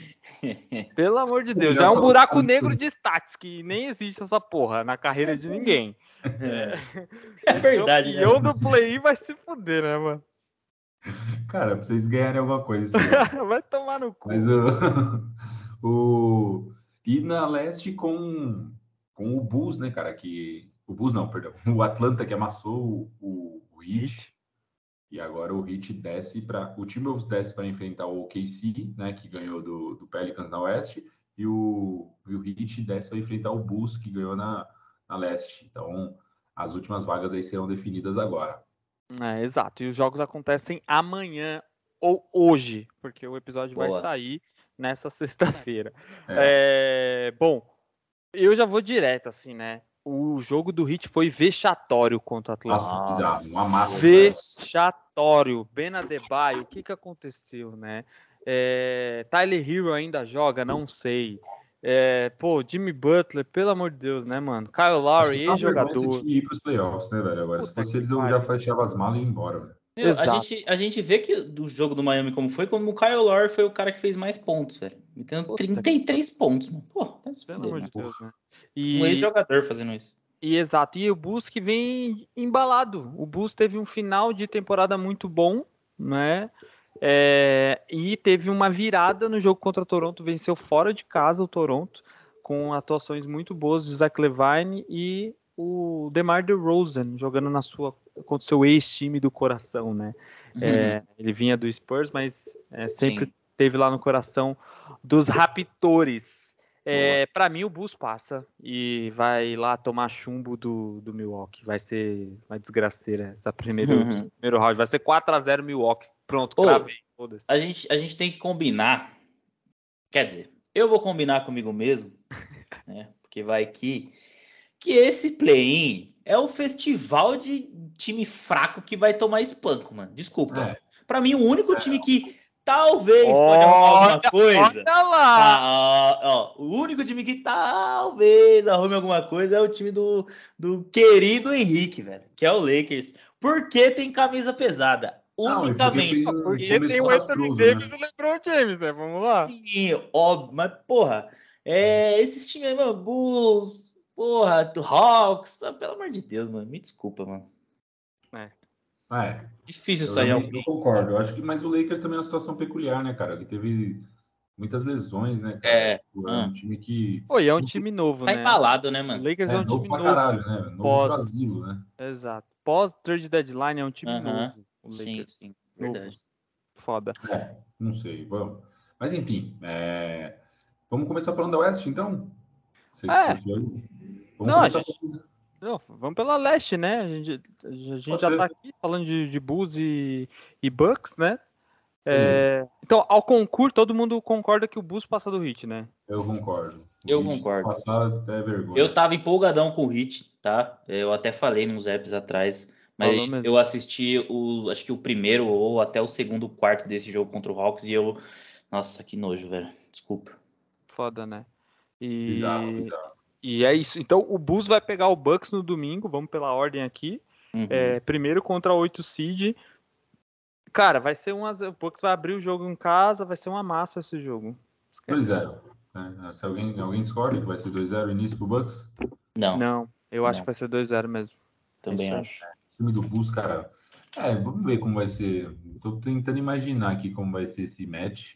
Pelo amor de Deus, já é um buraco negro de stats, que nem existe essa porra na carreira de ninguém. É, é verdade, né? Campeão do play-in vai se fuder, né, mano? Cara, pra vocês ganharem alguma coisa. ano. Vai tomar no cu. Mas o, o. E na leste com, com o Bulls, né, cara? Que. O Bulls não, perdão. O Atlanta que amassou o, o Heat. E agora o Heat desce para. O Timberwolves desce para enfrentar o OKC, né? Que ganhou do, do Pelicans na oeste. E o, e o Heat desce para enfrentar o Bulls, que ganhou na, na leste. Então, as últimas vagas aí serão definidas agora. É, exato. E os jogos acontecem amanhã ou hoje, porque o episódio vai Boa. sair nessa sexta-feira. É, bom, eu já vou direto, assim, né? O jogo do Hit foi vexatório contra o. Nossa, bizarro, uma massa. Vexatório. Ben Adebayo, o que, que aconteceu, né? É, Tyler Hero ainda joga? Não sei. É, pô, Jimmy Butler, pelo amor de Deus, né, mano? Kyle Lowry, tá ex-jogador. esse time ir pros playoffs, né, velho? Agora, se Puta fosse que eles, eu já fechava as malas e ia embora, velho. Meu, a, gente, a gente vê que do jogo do Miami como foi, como o Kyle Lowry foi o cara que fez mais pontos, velho. Metendo Puta que 33 pontos, mano. Pô, tá se Pelo amor mano. de Deus, né? Um E, ex-jogador fazendo isso. E exato, e o Bulls que vem embalado. O Bulls teve um final de temporada muito bom, né? É, e teve uma virada no jogo contra o Toronto, venceu fora de casa o Toronto, com atuações muito boas de Zach Levine e o DeMar DeRozan jogando na sua contra o seu ex-time do coração, né? É, ele vinha do Spurs, mas é, sempre Sim. teve lá no coração dos Raptors. É, para mim o Bulls passa e vai lá tomar chumbo do, do Milwaukee. Vai ser uma desgraceira essa primeira, Uhum. esse primeiro round. Vai ser 4 a 0 Milwaukee. Pronto, Ô, cravei. A gente, a gente tem que combinar. Quer dizer, eu vou combinar comigo mesmo, né? Porque vai que que esse play-in é o festival de time fraco que vai tomar espanco, mano. Desculpa. É. Pra mim, o único time que talvez pode arrumar alguma coisa. Olha lá! Ah, ó, ó, o único time que talvez arrume alguma coisa é o time do, do querido Henrique, velho, que é o Lakers. Porque tem camisa pesada. Não, porque Unicamente. Porque começo tem o Anthony desastroso, Davis né? e o LeBron James, né? Vamos lá. Sim, óbvio, mas porra, é, esses times aí, mano, Bulls, porra, do Hawks, pelo amor de Deus, mano, me desculpa, mano. É, Difícil eu, sair alguém. eu concordo. Eu acho que, mas o Lakers também é uma situação peculiar, né, cara? Que teve muitas lesões, né? cara? É, Tipo, é ah. um time que Pô, e é um time novo, Tá né? embalado, né, O mano? Lakers é, é um novo time pra novo. caralho, né? Novo Pós- pro asilo, né? Exato. Pós trade deadline é um time Aham. novo. O Sim, Lakers. sim, Novo. verdade. Foda. É, não sei. Vamos. Mas enfim, é, vamos começar falando da Oeste, então? Você É. Vamos Não, a começar gente- falando- Não, vamos pela leste, né? A gente, a gente Pode já ser. tá aqui falando de, de Bulls e, e Bucks, né? É, então, ao concurso, todo mundo concorda que o Bulls passa do Hit, né? Eu concordo. Eu concordo. Passar até vergonha. Eu tava empolgadão com o Hit, tá? Eu até falei nos apps atrás, Falou Mas mesmo. eu assisti o, acho que o primeiro ou até o segundo quarto desse jogo contra o Hawks e eu, nossa, que nojo, velho. Desculpa. Foda, né? E, Bizarro, bizarro. E é isso. Então o Bulls vai pegar o Bucks no domingo, vamos pela ordem aqui. Uhum. É, primeiro contra 8 seed. Cara, vai ser um. O Bucks vai abrir o jogo em casa, vai ser uma massa esse jogo. Esquece. 2-0. né? Se alguém, alguém discorda que vai ser 2-0 início pro Bucks, Não, Não, eu acho Não. que vai ser 2-0 mesmo. também acho. o time do Bulls, cara. É, vamos ver como vai ser. Tô tentando imaginar aqui como vai ser esse match.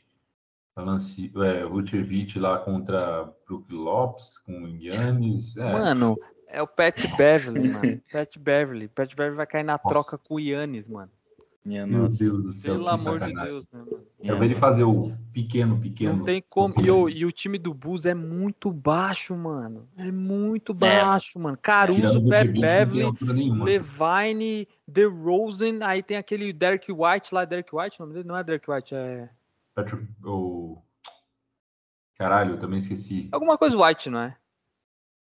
Lance, é, Vucevic lá contra Brook Lopes, com o Yannis. É, Mano, é o Pat Beverly, mano. Pat Beverly. Pat Beverly vai cair na troca com o Yannis, mano. Minha meu nossa. Deus do céu. Pelo amor de sacanagem. Deus, né, mano? Ele fazer o pequeno, pequeno. Não tem como. E o, e o time do Bulls é muito baixo, mano. É muito É. baixo, mano. Caruso, Pat Beverly. Levine, DeRozan, aí tem aquele Derek White lá, Derek White, o nome dele não é Derek White, é Patrick- o... Caralho, eu também esqueci. alguma coisa White, não é?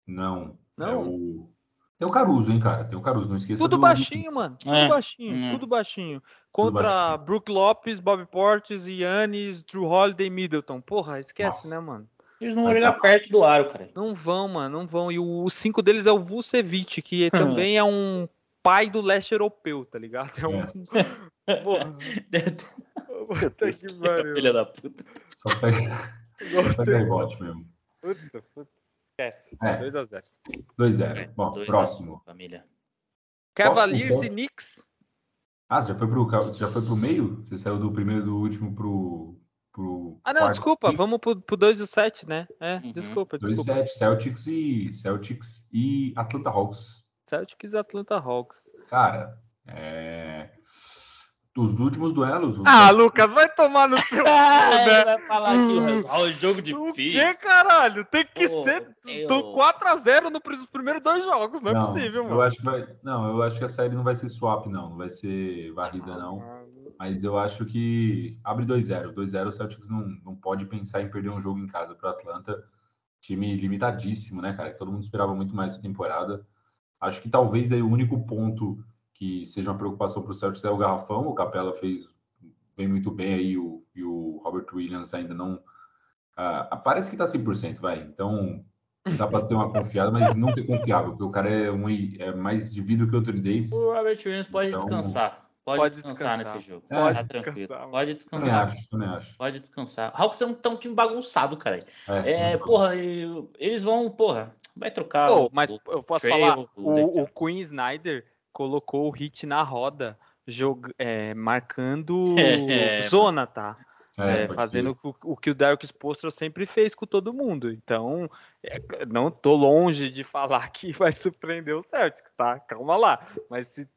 Não. Não? É o... Tem o Caruso, hein, cara? Tem o Caruso, não esqueça Tudo do- baixinho, mano. Tudo É. baixinho, Hum. tudo baixinho. Contra baixinho. Brook Lopes, Bob Portes, Yannis, Drew Holiday, Middleton. Porra, esquece, Nossa. né, mano? Eles não vão Mas jogar tá- perto do aro, cara. Não vão, mano, não vão. E o, os cinco deles é o Vucevic, que também é um pai do leste europeu, tá ligado? É um. Porra, puta que pariu. Filha da puta. Só pega, só pega rebote mesmo. Puta, puta. Esquece. É. 2x0. 2-0. Bom, Dois a próximo. família. Cavaliers e Knicks. Ah, você já foi pro, você já foi pro meio? Você saiu do primeiro do último pro. pro Ah, não, quarto? desculpa. Vamos pro, pro 2 e 7, né? É, Uhum. desculpa, 2 desculpa. 7 Celtics e Celtics e Atlanta Hawks. Celtics e Atlanta Hawks. Cara, é... os últimos duelos. os- Ah, Lucas, vai tomar no seu Ah, né? vai falar o jogo O que, difícil. caralho? Tem que Pô, ser eu- do 4x0 no pr- nos primeiros dois jogos. Não, é possível, eu mano. acho que vai. Não, eu acho que a série não vai ser swap, não. Não vai ser varrida, não. Mas eu acho que abre 2-0. 2-0 o Celtics não, não pode pensar em perder um jogo em casa para Atlanta. Time limitadíssimo, né, cara? Que todo mundo esperava muito mais essa temporada. Acho que talvez aí o único ponto que seja uma preocupação para o Celtics é o garrafão. O Capela fez bem muito bem aí o, e o Robert Williams ainda não. ah, parece que tá 100%, vai. Então dá para ter uma confiada, mas nunca é confiável, porque o cara é, um, é mais de vidro que o Anthony Davis. O Robert Williams pode Então- descansar. Pode, Pode descansar, descansar. nesse jogo. Pode tá descansar, tranquilo. mano. Pode Também descansar. acho, também acho. Pode descansar. Hawks é um, tá um time bagunçado, cara. É, não- porra, e- eles vão, porra, vai trocar. Pô, o- mas o- eu posso Trey, falar, o- o, Queen Snyder colocou o hit na roda, jog, é, marcando É, zona, tá? é, É, fazendo o, o que o Derek Spoelstra sempre fez com todo mundo. Então, é, não tô longe de falar que vai surpreender o Celtics, tá? Calma lá. Mas se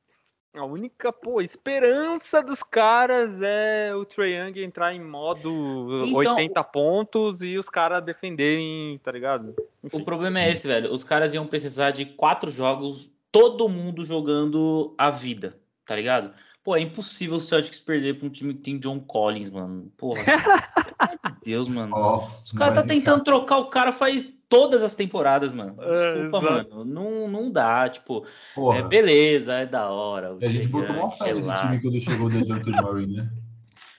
a única pô, esperança dos caras é o Trae Young entrar em modo Então, 80 pontos e os caras defenderem, tá ligado? O problema é esse, velho. Os caras iam precisar de quatro jogos, todo mundo jogando a vida, tá ligado? Pô, é impossível o Celtics perder pra um time que tem John Collins, mano. Porra. Meu Deus, mano. Ó, Os caras tá tentando trocar o cara faz todas as temporadas, mano. É, Desculpa, exato. mano. Não, não dá, tipo, Porra. é, beleza, é da hora. o a gente botou uma fé nesse time quando chegou o DeJounte Murray, né?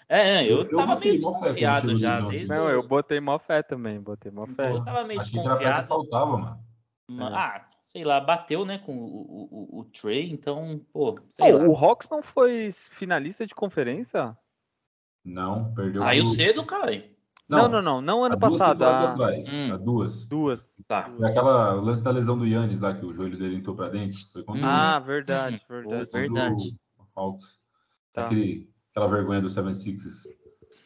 É, é, eu Eu tava meio desconfiado o já. Desde Não, o- eu botei mó fé também, botei mó fé. Eu tava meio Achei que era a peça que desconfiado. faltava, mano. Mas, É. Ah, sei lá, bateu, né, com o, o, o, o Trey, então, pô, sei Pô, lá. o Hawks não foi finalista de conferência? Não, perdeu. Saiu pro- cedo, cara. Não, não, não, não, ano passado. há atrás. Hum. Há duas. Duas. Tá. Foi aquela o lance da lesão do Yannis lá, que o joelho dele entrou pra dentro. Foi contra Ah, verdade, verdade. verdade. Hawks. Tá. Aquele, aquela vergonha do 76ers.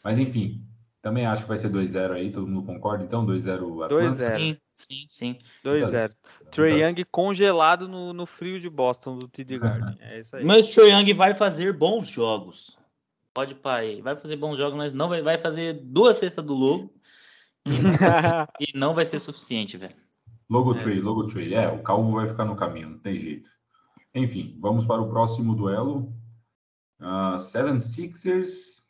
Mas enfim, também acho que vai ser 2-0 aí, todo mundo concorda? Então, 2-0 Atlanta. 2-0. Sim, sim, sim. 2-0. Trey Young congelado no, no frio de Boston do TD Garden. É isso aí. Mas Trey Young vai fazer bons jogos. Pode pai, vai fazer bons jogos, mas não vai, vai fazer duas cestas do logo e não vai ser, e não vai ser suficiente, velho. Logo É. trade, logo trade. É, o calvo vai ficar no caminho, não tem jeito. Enfim, vamos para o próximo duelo. Ah, Seven Sixers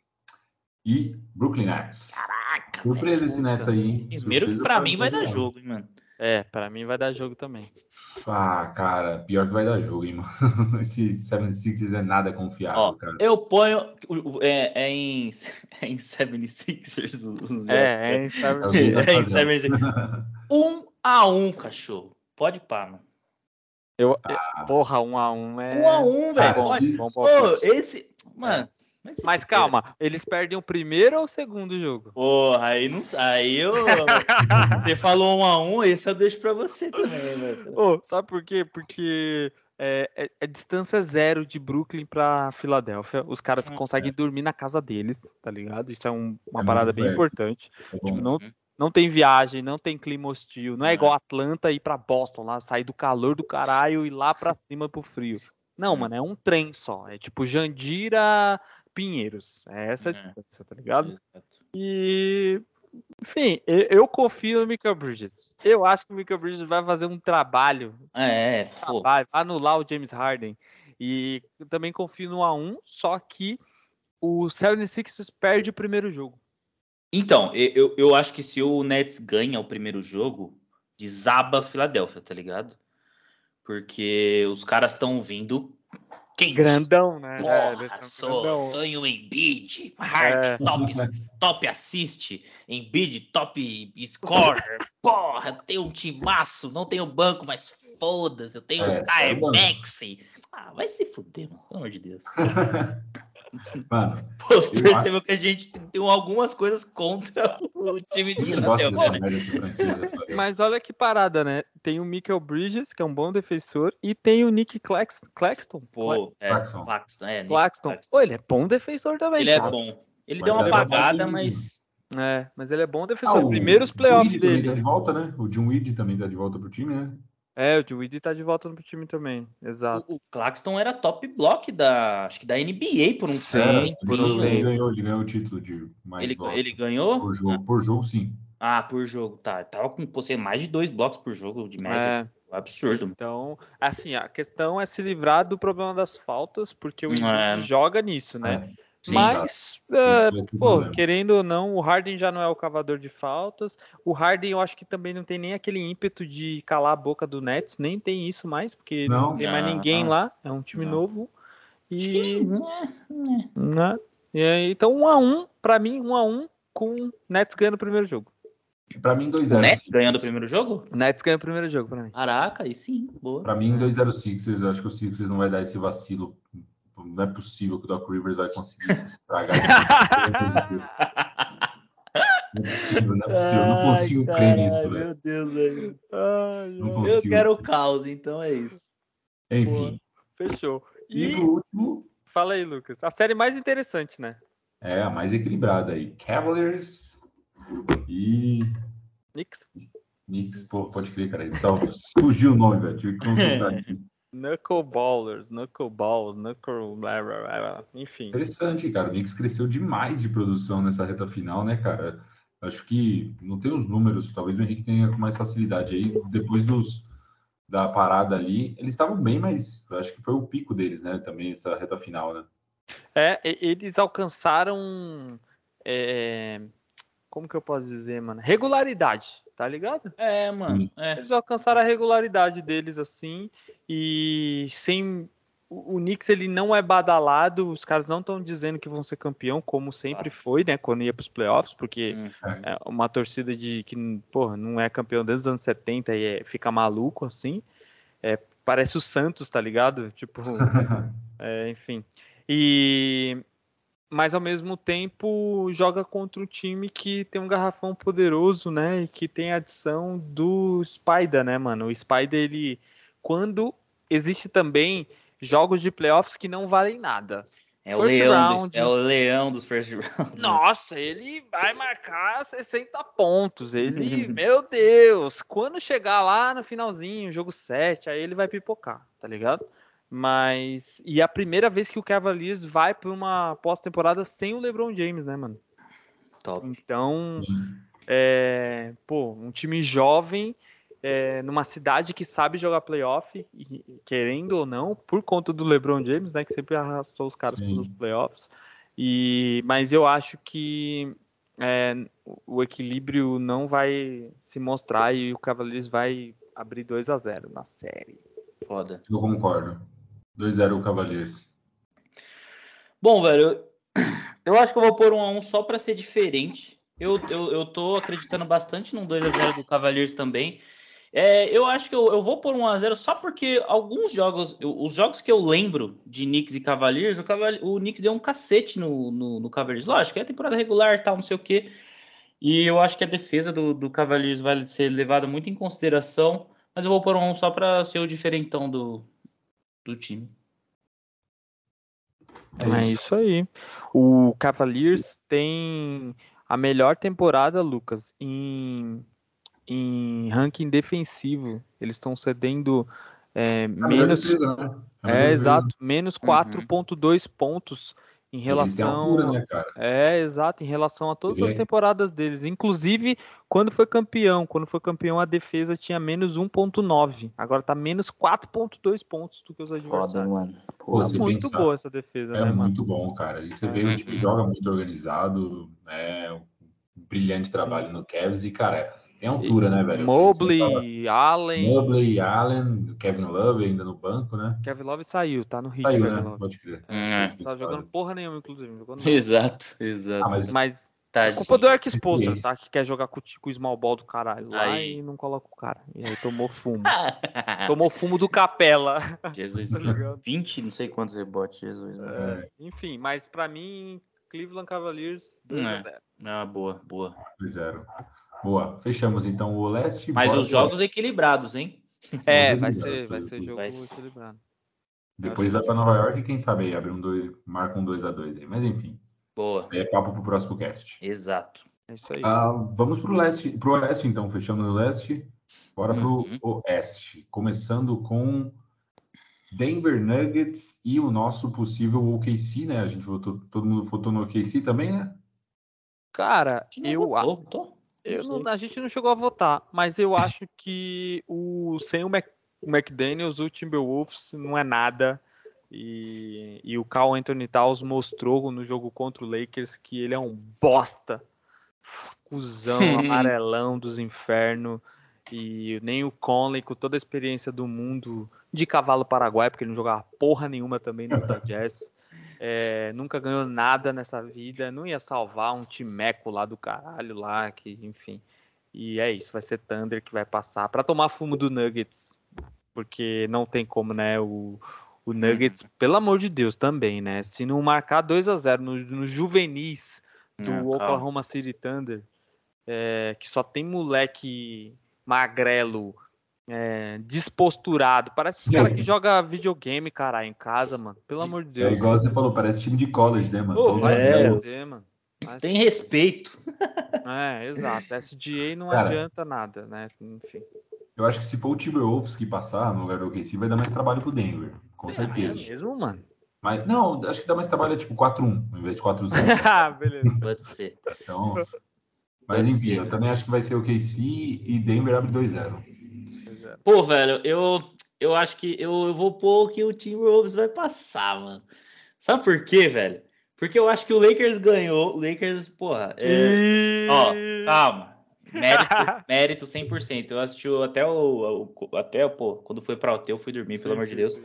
e Brooklyn Nets. Caraca, Surpresa esse Nets aí, hein? Primeiro que pra mim vai dar jogo, hein, mano. É, pra mim vai dar jogo também. Ah, cara, pior que vai dar jogo, hein, mano. Esse 76 é nada confiável, Ó, cara. eu ponho. É, é em, é em 76ers. os- É, é? É o que tá É em fazendo. 76ers. Um a um, cachorro. Pode pá, mano. Eu, eu- porra, um a um é. Um a um, velho. Ah, Pode- sim. bom Ô, palpite. esse. Mano. Mas fuder. calma, eles perdem o primeiro ou o segundo jogo? Porra, aí não Aí eu. Você falou um a um, esse eu deixo pra você também, velho. Ô, sabe por quê? Porque é, é- é distância zero de Brooklyn pra Filadélfia. Os caras Hum, conseguem dormir na casa deles, tá ligado? Isso é um- uma É parada bem importante. É. Tipo, não, Uhum. não tem viagem, não tem clima hostil. Não é É. igual Atlanta ir pra Boston lá, sair do calor do caralho e lá pra cima pro frio. Não, É. mano, é um trem só. É tipo Jandira Pinheiros. É essa a É. distância, tá ligado? Exato. E, enfim, eu, confio no Michael Bridges. Eu acho que o Michael Bridges vai fazer um trabalho, É, pô. vai, vai anular o James Harden. E também confio no A1, só que o 76ers perde o primeiro jogo. Então, eu, eu acho que se o Nets ganha o primeiro jogo, desaba a Filadélfia, tá ligado? Porque os caras estão vindo quente. Grandão, né? É, Porra, tão sou, grandão. sonho Embiid, Harden, É. top, top assist, Embiid, top scorer. Porra, eu tenho um timaço, não tenho banco, mas foda-se, eu tenho É, um banco. Maxey. Ah, vai se fuder, mano, pelo amor de Deus. Mano, Pô, você Eu percebeu que a gente tem algumas coisas contra o time né? franquia, dessa- Mas olha que parada, né? Tem o Michael Bridges, que é um bom defensor, e tem o Nick Clax- Claxton. Pô, é, Claxton. Claxton, é, Nick Claxton. Claxton. Pô, ele é bom defensor também. Ele é bom. Ele Mas deu uma é apagada, de- mas. É, mas ele é bom Ah, defensor. o Primeiros playoffs dele. tá de volta, né? O Jim Weed também tá de volta pro time, né? É, o Dewey tá de volta no time também. Exato. O, o Claxton era top block da, acho que da NBA por um Sim, tempo. por um ele, tempo. ganhou, ele ganhou o título de mais Ele, blocos ele ganhou? por jogo. Por jogo, sim. Ah, por jogo, tá. Tava com você mais de dois blocos por jogo de média. É, Absurdo. então, assim, a questão é se livrar do problema das faltas, porque o É. Joga nisso, né? É, Sim, Mas, é, pô, problema. querendo ou não, o Harden já não é o cavador de faltas. O Harden, eu acho que também não tem nem aquele ímpeto de calar a boca do Nets, nem tem isso mais, porque não, Não. tem mais Ah, ninguém não. lá. É um time Não. novo. E, né, né? E aí, então, um a um, pra mim, um a um com o Nets ganhando o primeiro jogo. Pra mim, O 2-0. Nets ganhando o primeiro jogo? O Nets ganha o primeiro jogo pra mim. Caraca, aí sim, boa. Pra mim, 2-0 Sixers. Eu acho que o Sixers não vai dar esse vacilo. Não é possível que o Doc Rivers vai conseguir se estragar. Não é possível, não é possível. Eu não consigo crer nisso, velho. Meu Deus, velho. Não Eu quero o caos, então é isso. Enfim. Fechou. E E no último, fala aí, Lucas. A série mais interessante, né? é a mais equilibrada aí. Cavaliers e Knicks. Knicks. Pô, pode crer, cara. Só fugiu o nome, velho. Tive que consultar aqui. Knuckleballers, Knuckleballs, Knuckle... blá, blá, blá. Enfim. Interessante, cara. O Knicks cresceu demais de produção nessa reta final, né, cara? Acho que não tem os números, talvez o Henrique tenha com mais facilidade aí. Depois dos da parada ali, eles estavam bem, mas acho que foi o pico deles, né? Também essa reta final, né? É, eles alcançaram. é, como que eu posso dizer, mano? Regularidade, tá ligado? É, mano. É. Eles alcançaram a regularidade deles, assim, e sem. O Knicks ele não é badalado, os caras não estão dizendo que vão ser campeão, como sempre foi, né? Quando ia para os playoffs, porque Hum. é uma torcida de que, porra, não é campeão desde os anos 70 e é- fica maluco, assim. É, parece o Santos, tá ligado? Tipo, é, enfim. E mas ao mesmo tempo joga contra um time que tem um garrafão poderoso, né? E que tem a adição do Spider, né, mano? O Spider, ele. Quando existe também jogos de playoffs que não valem nada. É o First leão, dos, round. é o leão dos first rounds. Nossa, ele vai marcar 60 pontos. Ele, meu Deus, quando chegar lá no finalzinho, jogo 7, aí ele vai pipocar, tá ligado? Mas. E é a primeira vez que o Cavaliers vai para uma pós-temporada sem o LeBron James, né, mano? Top. Então, é, pô, um time jovem é, numa cidade que sabe jogar playoff, e, querendo ou não, por conta do LeBron James, né, que sempre arrastou os caras para os playoffs. E, mas eu acho que é, o equilíbrio não vai se mostrar e o Cavaliers vai abrir 2 a 0 na série. Foda. Eu concordo. 2x0 o Cavaliers. Bom, velho, eu acho que eu vou pôr um a um só para ser diferente. Eu, eu, eu tô acreditando bastante num 2x0 do Cavaliers também. É, eu acho que eu, eu vou pôr um a 0 só porque alguns jogos, os jogos que eu lembro de Knicks e Cavaliers, o, Cavaliers, o Knicks deu um cacete no, no, no Cavaliers. Lógico, é temporada regular tal, não sei o quê. E eu acho que a defesa do, do Cavaliers vai ser levada muito em consideração. Mas eu vou pôr um só para ser o diferentão do, do time. É, é isso aí. O Cavaliers tem a melhor temporada, Lucas, em, em ranking defensivo. Eles estão cedendo é, menos. Defesa, né? É, exato, menos 4,2 uhum. pontos em relação. Altura, né, é, exato, em relação a todas as temporadas deles. Inclusive, quando foi campeão, quando foi campeão, a defesa tinha menos 1,9. Agora tá menos 4,2 pontos do que os adversários. Foda, mano. Pô, é muito boa essa defesa, é né, muito bom, cara. E você é. vê o time joga muito organizado, né? Um brilhante trabalho Sim. no Cavs e, cara tem altura, né, velho? Mobley, Allen. Mobley, Allen, Kevin Love ainda no banco, né? Kevin Love saiu, tá no ritmo. Saiu, né? Love. Pode crer. É. Tá jogando porra nenhuma, inclusive. Exato, exato. Ah, mas, mas tá culpa do Eric Spoelstra, tá? Que quer jogar com, com o small ball do caralho lá aí. e não coloca o cara. E aí tomou fumo. tomou fumo do Capela. Jesus, tá 20, não sei quantos rebotes, Jesus. É. Enfim, mas pra mim, Cleveland Cavaliers... É. Ah, boa, boa. 2-0. Boa, fechamos então o leste. Mas os jogos equilibrados, hein? É, vai ser, vai ser jogo vai... equilibrado. Depois vai para Nova York e quem sabe aí abre um dois, marca um 2 a 2 aí. Mas enfim. Boa. É papo pro próximo cast. Exato. É isso aí. Ah, vamos pro leste, pro oeste então, fechando no leste. Bora pro uhum. oeste, começando com Denver Nuggets e o nosso possível OKC, né? A gente votou, todo mundo votou no OKC também, né? Cara, eu votou, votou? Eu não, a gente não chegou a votar, mas eu acho que o sem o, Mac, o McDaniels, o Timberwolves não é nada. E, e o Carl Anthony Towns mostrou no jogo contra o Lakers que ele é um bosta. Cusão, amarelão dos infernos. E nem o Conley, com toda a experiência do mundo de cavalo paraguai, porque ele não jogava porra nenhuma também no Utah Jazz. É, nunca ganhou nada nessa vida, não ia salvar um timeco lá do caralho lá, que enfim. E é isso, vai ser Thunder que vai passar para tomar fumo do Nuggets, porque não tem como, né? O, o Nuggets, uhum. pelo amor de Deus, também, né? Se não marcar 2 a 0 no, no juvenis do não, Oklahoma City Thunder, é, que só tem moleque magrelo é, desposturado. Parece os caras que joga videogame, cara, em casa, mano. Pelo amor de Deus. É igual você falou, parece time de college, né, mano? Pô, é, é, mano. Mas... Tem respeito. É, exato. SGA não cara, adianta nada, né? Enfim. Eu acho que se for o Timberwolves que passar no lugar do OKC, vai dar mais trabalho pro Denver. Com é, certeza. É mesmo, mano? Mas, não, acho que dá mais trabalho, tipo, 4-1, ao invés de 4-0. ah, beleza. Pode ser. Então, mas Pode enfim, ser. eu também acho que vai ser o OKC e Denver abre 2-0. Pô, velho, eu, eu acho que eu, eu vou pôr que o Timberwolves vai passar, mano. Sabe por quê, velho? Porque eu acho que o Lakers ganhou. O Lakers, porra. É... Ó, calma. Mérito, mérito 100%. Eu assisti até o. Até, pô, quando foi pra hotel, eu fui dormir, pelo amor de Deus.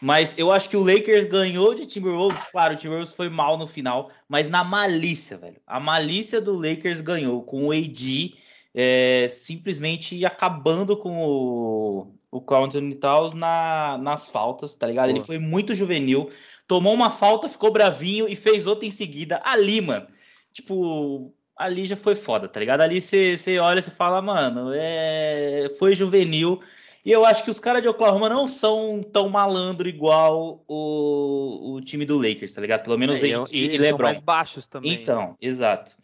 Mas eu acho que o Lakers ganhou de Timberwolves. Claro, o Timberwolves foi mal no final, mas na malícia, velho. A malícia do Lakers ganhou com o AD é, simplesmente acabando com o, o Anthony Towns na, nas faltas, tá ligado? Pô. Ele foi muito juvenil, tomou uma falta, ficou bravinho e fez outra em seguida. Ali, mano, tipo, ali já foi foda, tá ligado? Ali você olha e fala, mano, é, foi juvenil. E eu acho que os caras de Oklahoma não são tão malandro igual o, o time do Lakers, tá ligado? Pelo menos é, e, e, e LeBron. mais baixos também. Então, exato.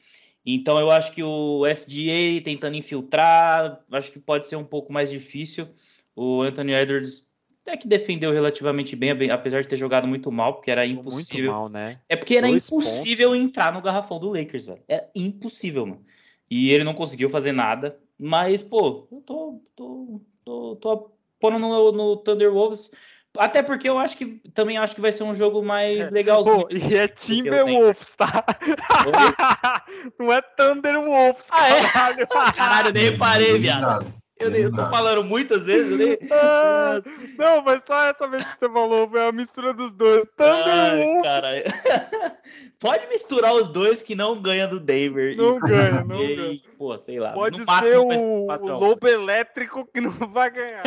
Então eu acho que o SGA tentando infiltrar, acho que pode ser um pouco mais difícil. O Anthony Edwards até que defendeu relativamente bem, apesar de ter jogado muito mal, porque era impossível. Mal, né? É porque era Dois impossível pontos. entrar no garrafão do Lakers, velho. Era impossível, mano. E ele não conseguiu fazer nada. Mas, pô, eu tô, tô, tô, tô pondo no, no Thunder Wolves Até porque eu acho que também acho que vai ser um jogo mais legalzinho. Pô, e é Timberwolves, tá? Não é Thunderwolves, Ah, é? caralho. Caralho, eu nem reparei, viado. Eu, nem- eu tô falando muitas vezes, nem. Ah, Não, mas só essa vez que você falou, foi a mistura dos dois. Ai, Thunderwolves caralho. Pode misturar os dois que não ganha do Denver. Não e, ganha, não e, ganha. Pô, sei lá. pode no ser o, o lobo elétrico que não vai ganhar.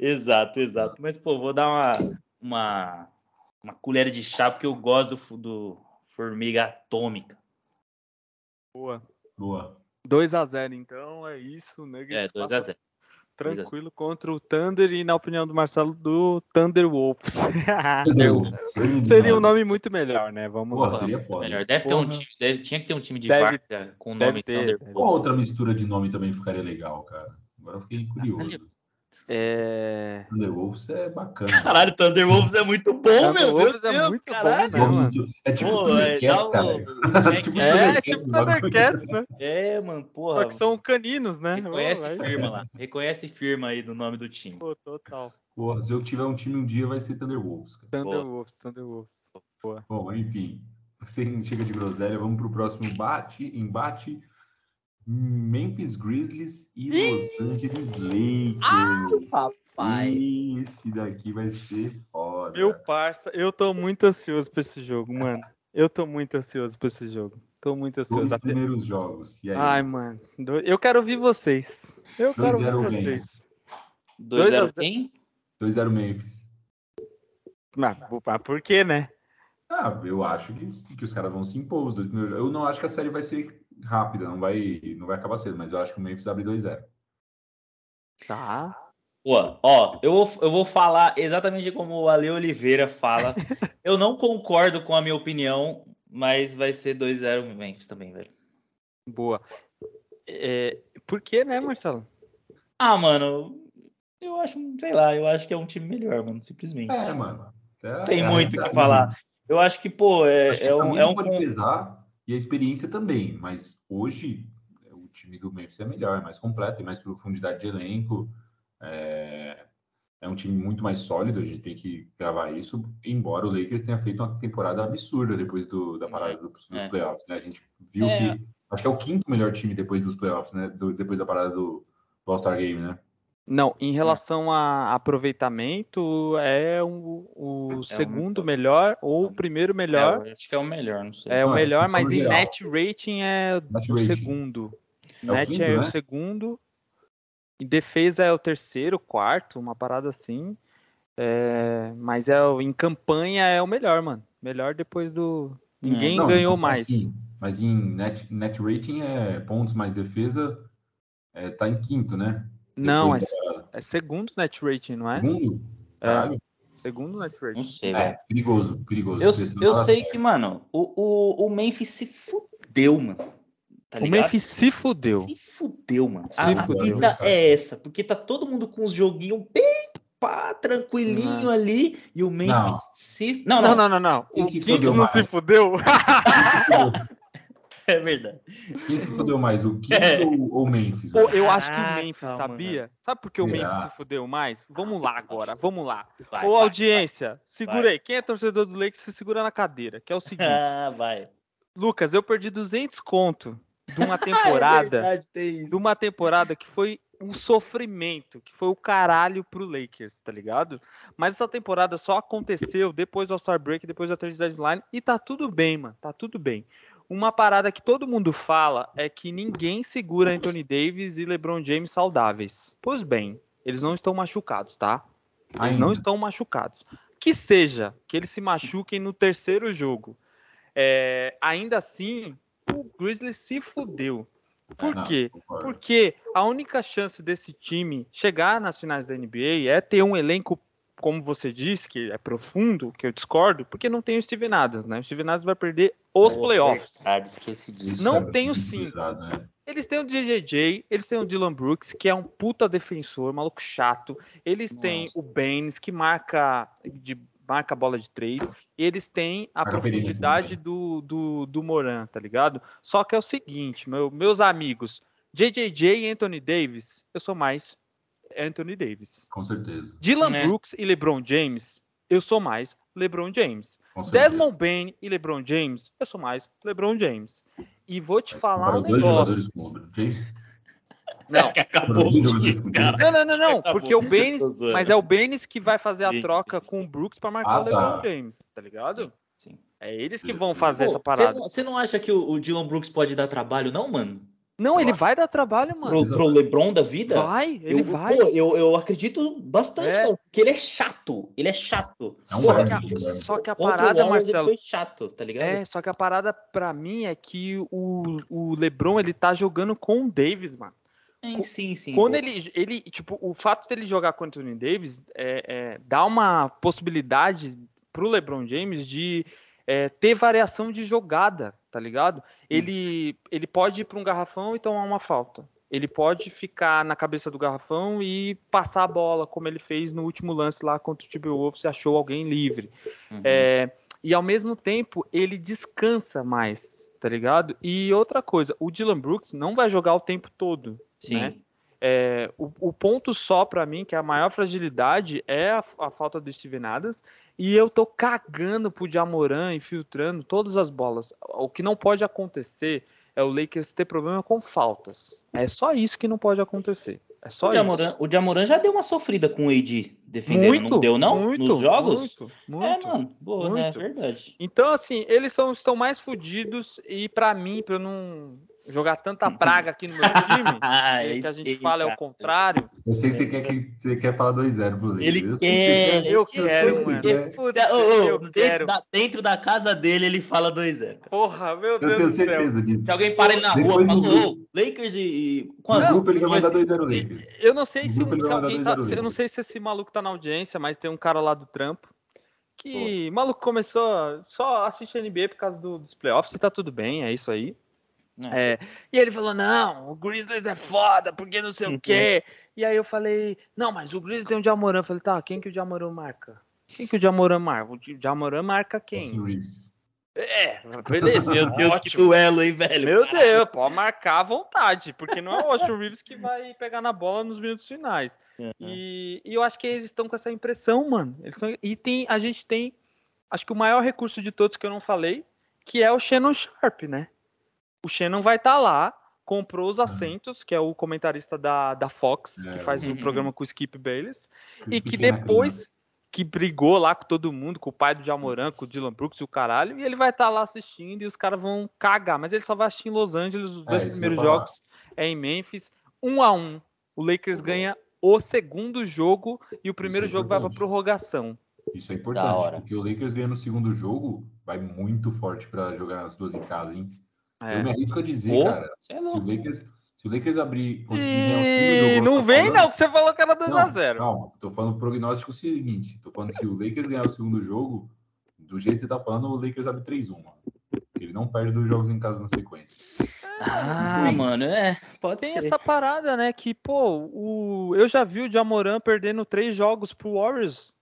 Exato, exato. Mas, pô, vou dar uma, uma, uma colher de chá, porque eu gosto do, do Formiga Atômica. Boa. Boa. 2x0, então é isso. É, Nuggets 2 passa a 0 Tranquilo contra o Thunder e, na opinião do Marcelo, do Thunderwolves. Seria um nome muito melhor, né? Vamos Pô, lá. seria foda. Melhor. Deve ter um Porra. time, deve- tinha que ter um time de Deve- várzea com o nome ter, Thunder. Qual outra mistura de nome também ficaria legal, cara? Agora eu fiquei curioso. É... Thunderwolves é bacana. Caralho, Thunderwolves é muito bom, meu. Deus, é muito bom, caralho. né, mano? É tipo Pô, é, Thundercats, cara. um- Tipo É, tipo o bagulho. Thundercats, né? É, mano, Só porra. que são caninos, né? Reconhece Vai- firma lá. Reconhece firma aí do nome do time. Pô, total. Porra, se eu tiver um time um dia, vai ser Thunderwolves. Cara. Thunderwolves, Thunderwolves. Bom, enfim. Sem chega de groselha, vamos pro próximo bate, embate. Memphis Grizzlies e Los Angeles Lakers. Papai. Esse daqui vai ser foda. Meu parça, eu tô muito ansioso pra esse jogo, mano. Eu tô muito ansioso pra esse jogo. Tô muito ansioso. Dois Até... primeiros jogos. E aí? Ai, mano. Eu quero ouvir vocês. Eu quero ouvir 2-0 vocês. 2x0 a quem? 2-0 Memphis. Mas, mas por quê, né? Ah, eu acho que, que os caras vão se impor os dois primeiros jogos. Eu não acho que a série vai ser rápida, não vai, não vai acabar cedo, mas eu acho que o Memphis abre 2-0. Tá. Pô, ó, eu vou, eu vou falar exatamente como o Ale Oliveira fala. eu não concordo com a minha opinião, mas vai ser 2x0 Memphis também, velho. Boa. É, por quê, né, Marcelo? Ah, mano, eu acho, sei lá, eu acho que é um time melhor, mano, simplesmente. É, mano. É, Tem é muito o que realidade, falar. Eu acho que, pô, Acho é, que é um. É um pode pesar e a experiência também, mas hoje o time do Memphis é melhor, é mais completo, tem mais profundidade de elenco. É, é um time muito mais sólido, a gente tem que gravar isso, embora o Lakers tenha feito uma temporada absurda depois do, da parada do- dos é. playoffs, né? A gente viu É. que acho que é o quinto melhor time depois dos playoffs, né? Do- depois da parada do, do All-Star Game, né? Não, em relação a aproveitamento, é o, o segundo melhor ou o primeiro é, melhor. eu acho que é o melhor, não sei. É o Não, melhor, no mas em geral. net rating é Net o rating. segundo. É o net quinto, é o né? segundo. Em defesa é o terceiro, quarto, uma parada assim. É, mas é, o- em campanha é o melhor, mano. Melhor depois do. Ninguém Não, ganhou então, mais. assim, mas em net, net rating é pontos mais defesa, é, tá em quinto, né? Não, é, é segundo net rating, não é? Segundo? É. Segundo net rating. Não sei, É, perigoso, perigoso. Eu, eu não sei que, mano, o, o, o Memphis se fudeu, mano. Tá o? Memphis se fudeu. Se fudeu, mano. Se a, fudeu, vida cara. é essa, porque tá todo mundo com os joguinhos bem pá, tranquilinho ali, e o Memphis Não. se... Não, Não, não, não, não, não. O fudeu não se fudeu. é verdade. Quem se fudeu mais, o Kings É. ou ou o Memphis? Pô, eu acho que o Caraca, Memphis, mano. sabia? Sabe por que o Será? Memphis se fudeu mais? Vamos lá agora, vamos lá. Vai, Ô, vai, audiência, segura vai. aí. Quem é torcedor do Lakers se segura na cadeira, que é o vai. seguinte. Ah, vai. Lucas, eu perdi 200 conto de uma É temporada, verdade, tem isso. de uma temporada que foi um sofrimento, que foi o caralho pro Lakers, tá ligado? Mas essa temporada só aconteceu depois do All-Star Break, depois da trade deadline, e tá tudo bem, mano, tá tudo bem. Uma parada que todo mundo fala é que ninguém segura Anthony Davis e LeBron James saudáveis. Pois bem, eles não estão machucados, tá? Eles não estão machucados. Que seja, que eles se machuquem no terceiro jogo. É, ainda assim, o Grizzlies se fudeu. Por não, quê? Porque a única chance desse time chegar nas finais da NBA é ter um elenco, como você disse, que é profundo, que eu discordo, porque não tem o Steven Adams, né? O Steven Adams vai perder os playoffs. Verdade, esqueci disso. Não Cara, tem o cinco. né? Eles têm o JJJ, eles têm o Dylan Brooks, que é um puta defensor, maluco chato. Eles têm Nossa. o Baines, que marca de marca a bola de três. E eles têm a profundidade do, do, do Moran, tá ligado? Só que é o seguinte, meu- meus amigos, JJJ e Anthony Davis, eu sou mais Anthony Davis. Com certeza. Dylan É. Brooks e LeBron James, eu sou mais LeBron James. Com. Desmond Bain e LeBron James, eu sou mais LeBron James. E vou te falar um negócio. com o LeBron James. Não, Que acabou com cara. não, não, não, não, porque o Baines, mas é o Baines que vai fazer a Sim, troca sim, com sim. o Brooks para marcar Ah, o LeBron tá. James, tá ligado? Sim. É eles que vão fazer Pô, essa parada. Você não acha que o, o Dylan Brooks pode dar trabalho, não, mano? Não, ele vai dar trabalho, mano. Pro, pro LeBron da vida? Vai, ele eu, vai. Pô, eu, eu acredito bastante, É. cara, porque ele é chato. Ele é chato. É um Só que, a, né? só que a parada, Warriors, ele Marcelo, foi chato, tá ligado? é, só que a parada pra mim é que o, o LeBron, ele tá jogando com o Davis, mano. Sim, sim, sim. Quando pô. ele, ele, tipo, o fato dele jogar com o Anthony Davis é, é, dá uma possibilidade pro LeBron James de é, ter variação de jogada, tá ligado? Ele, ele pode ir para um garrafão e tomar uma falta. Ele pode ficar na cabeça do garrafão e passar a bola, como ele fez no último lance lá contra o Timberwolves e achou alguém livre. Uhum. É, e ao mesmo tempo, ele descansa mais, tá ligado? E outra coisa, o Dylan Brooks não vai jogar o tempo todo. sim. né? É, o, o ponto só pra mim, que é a maior fragilidade, é a, a falta do Steven Adams. E eu tô cagando pro Jamoran e filtrando todas as bolas. O que não pode acontecer é o Lakers ter problema com faltas. É só isso que não pode acontecer. É só O isso. Jamoran, o Jamoran já deu uma sofrida com o AD defendendo, não deu não? muito, Nos jogos? Muito, É, muito. mano, boa, né? É muito. verdade. Então, assim, eles são, estão mais fodidos e pra mim, pra eu não jogar tanta praga aqui no meu time, que a gente eita. fala é o contrário, Eu sei que você quer, que você quer falar 2-0 pro. Ele Eu sei que quer. eu quero, que mano. quer. Eu dentro, dentro da casa dele, ele fala 2-0. cara. Porra, meu Eu Deus tenho do céu. disso. Se alguém para ele na rua, Depois fala, no ô. Lakers e. No Quando? grupo ele vai mandar Mas- 2-0 Lakers. Eu não sei No se, se alguém tá, eu não sei se esse maluco tá na audiência, mas tem um cara lá do trampo que maluco começou só assistir NBA por causa do- dos playoffs e tá tudo bem, é isso aí. É. É, e ele falou: "Não, o Grizzlies é foda, porque não sei o quê". E aí eu falei: "Não, mas o Grizzlies tem o Jamoran". Eu falei: "Tá, quem que o Jamoran marca?" Quem que o Jamoran marca? O Jamoran marca quem? É, beleza. Meu Deus, que ótimo. duelo, hein, velho? Meu. Deus, pode marcar à vontade, porque não é o Austin Reeves que vai pegar na bola nos minutos finais. Uhum. E, e eu acho que eles estão com essa impressão, mano. Eles tão- e tem, a gente tem, acho que o maior recurso de todos que eu não falei, que é o Shannon Sharp, né? O Shannon vai estar lá, comprou os assentos, que é o comentarista da, da Fox, É, que faz o uhum. programa com o Skip Bayless, e que depois que brigou lá com todo mundo, com o pai do Jamoran, com o Dylan Brooks e o caralho, e ele vai estar lá assistindo e os caras vão cagar, mas ele só vai assistir em Los Angeles, os dois isso que eu primeiros jogos é em Memphis, um a um. O Lakers ganha o segundo jogo e o primeiro é jogo vai para prorrogação. Isso é importante, hora. porque o Lakers ganhando no segundo jogo vai muito forte pra jogar as duas em casa, hein? É. Eu me arrisco a dizer, Ô, cara, é se o. Lakers, se o Lakers abrir, conseguir ganhar o segundo E não vem falando- não, que você falou que era Não, 2x0. Calma, tô falando o prognóstico seguinte. Tô falando se o Lakers ganhar o segundo jogo, do jeito que você tá falando, o Lakers abre 3-1, mano. Ele não perde dois jogos em casa na sequência. Ah, Tem- mano, é. Pode Tem ser. essa parada, né? Que, pô, o... eu já vi o Jamoran perdendo três jogos pro Warriors.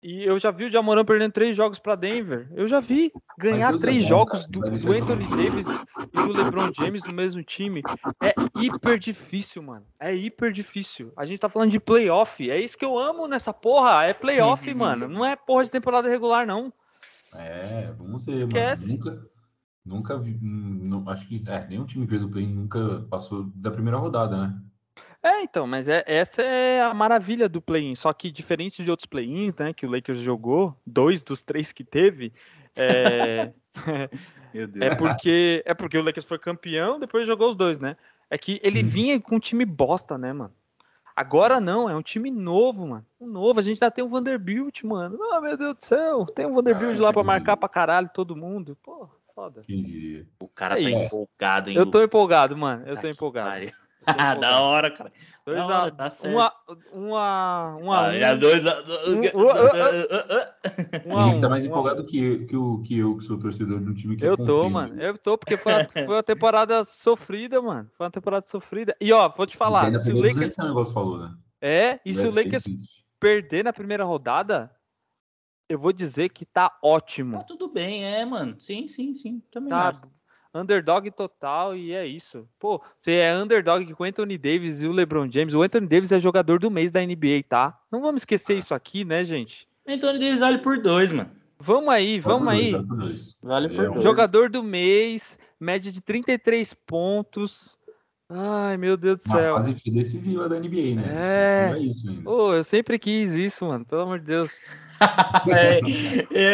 E eu já vi o Jamoran perdendo três jogos pra Denver. Eu já vi ganhar é três bom, jogos do, Vai do Anthony Davis e do LeBron James no mesmo time. É hiper difícil, mano. É hiper difícil. A gente tá falando de playoff. É isso que eu amo nessa porra. É playoff, mano. Não é porra de temporada regular, não. É, vamos ver, Esquece. mano. Nunca, nunca vi. hum, não- acho que é, nenhum time veio do play nunca passou da primeira rodada, né? É, então, mas é, essa é a maravilha do play-in. Só que diferente de outros play-ins, né, que o Lakers jogou, dois dos três que teve, é, Meu Deus. é porque é porque o Lakers foi campeão, depois jogou os dois, né? É que ele Hum. vinha com um time bosta, né, mano? Agora não, é um time novo, mano. Um novo, a gente ainda tem o Vanderbilt, mano. Ah, meu Deus do céu, tem o Vanderbilt lá pra marcar pra caralho todo mundo. Pô, foda. Quem diria? O cara É tá isso. empolgado, hein? Eu tô Lucas? empolgado, mano. Eu Tá tô empolgado. Ah, da hora, cara. Dois Da a, hora, tá certo. um a, um a, um a Ah, um. já dois a... um- Um a Ele tá mais a empolgado que, eu- que, o, que eu, que sou torcedor de um time que Eu tô, né? mano. Eu tô, porque foi, a- foi uma temporada sofrida, mano. Foi uma temporada sofrida. E ó, vou te falar, se o Lakers. 200 que o negócio falou, né? É, e se o Vai ser Lakers perder na primeira rodada, eu vou dizer que tá ótimo. Tá tudo bem, é, mano. Sim, sim, sim. Também Tá. acho. underdog total e é isso. Pô, você é underdog com o Anthony Davis e o LeBron James. O Anthony Davis é jogador do mês da NBA, tá? Não vamos esquecer isso aqui, né, gente? Anthony Davis vale por dois, mano. Vamos aí, vamos aí. Vale por É dois. Jogador do mês, média de 33 pontos. Ai, meu Deus do Uma céu. fase decisiva da NBA, né? É. Não é isso ainda. Ô, eu sempre quis isso, mano. Pelo amor de Deus. É,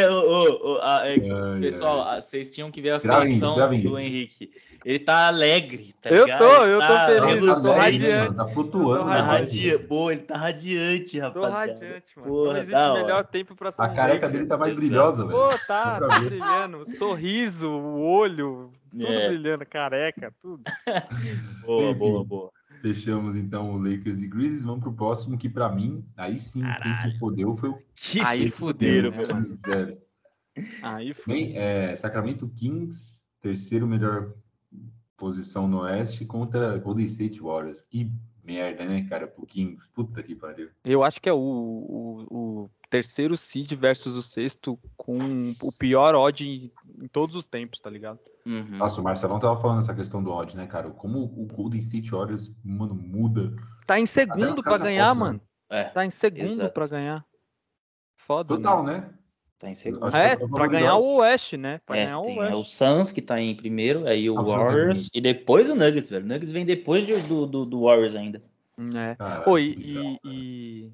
é, ô, ô, a- é, Ai, pessoal, ai. vocês tinham que ver a feição do isso. Henrique. Ele tá alegre, tá Eu ligado? tô, eu tô tá feliz, eu tô reluzente, radiante. Tá flutuando. Tô né, Tá vai, radia... Pô, ele tá radiante, Tô rapaziada. radiante, mano. Porra, Não existe melhor tempo pra ser A careca dele tá mais Exato. brilhosa, velho. Pô, tá, tá brilhando. Sorriso, o olho, tudo É. brilhando, careca, tudo. Boa, boa, boa. Fechamos então o Lakers e Grizzlies. Vamos pro próximo, que pra mim, aí sim, quem se fodeu foi o Que Aí se fuderam, fuderam, né, meu. Sério. Aí foi. Bem, é, Sacramento Kings, terceiro melhor posição no Oeste contra Golden State Warriors. Que merda, né, cara, pro Kings. Puta que pariu. Eu acho que é o, o, o terceiro seed versus o sexto com o pior odd em, em todos os tempos, tá ligado? Uhum. Nossa, o Marcelão tava falando essa questão do odd, né, cara? Como o Golden State Warriors, mano, muda. Tá em segundo caras ganhar, mano. É, Tá em segundo pra ganhar. Foda, Total, né? né? tá em segundo. É, é pra ganhar o Oeste, né? Pra É, ganhar o tem Oeste. é o Suns que tá em primeiro, aí o. Warriors e depois o Nuggets, velho. O Nuggets vem depois de- do, do, do Warriors ainda. É. Cara, Oi, e, e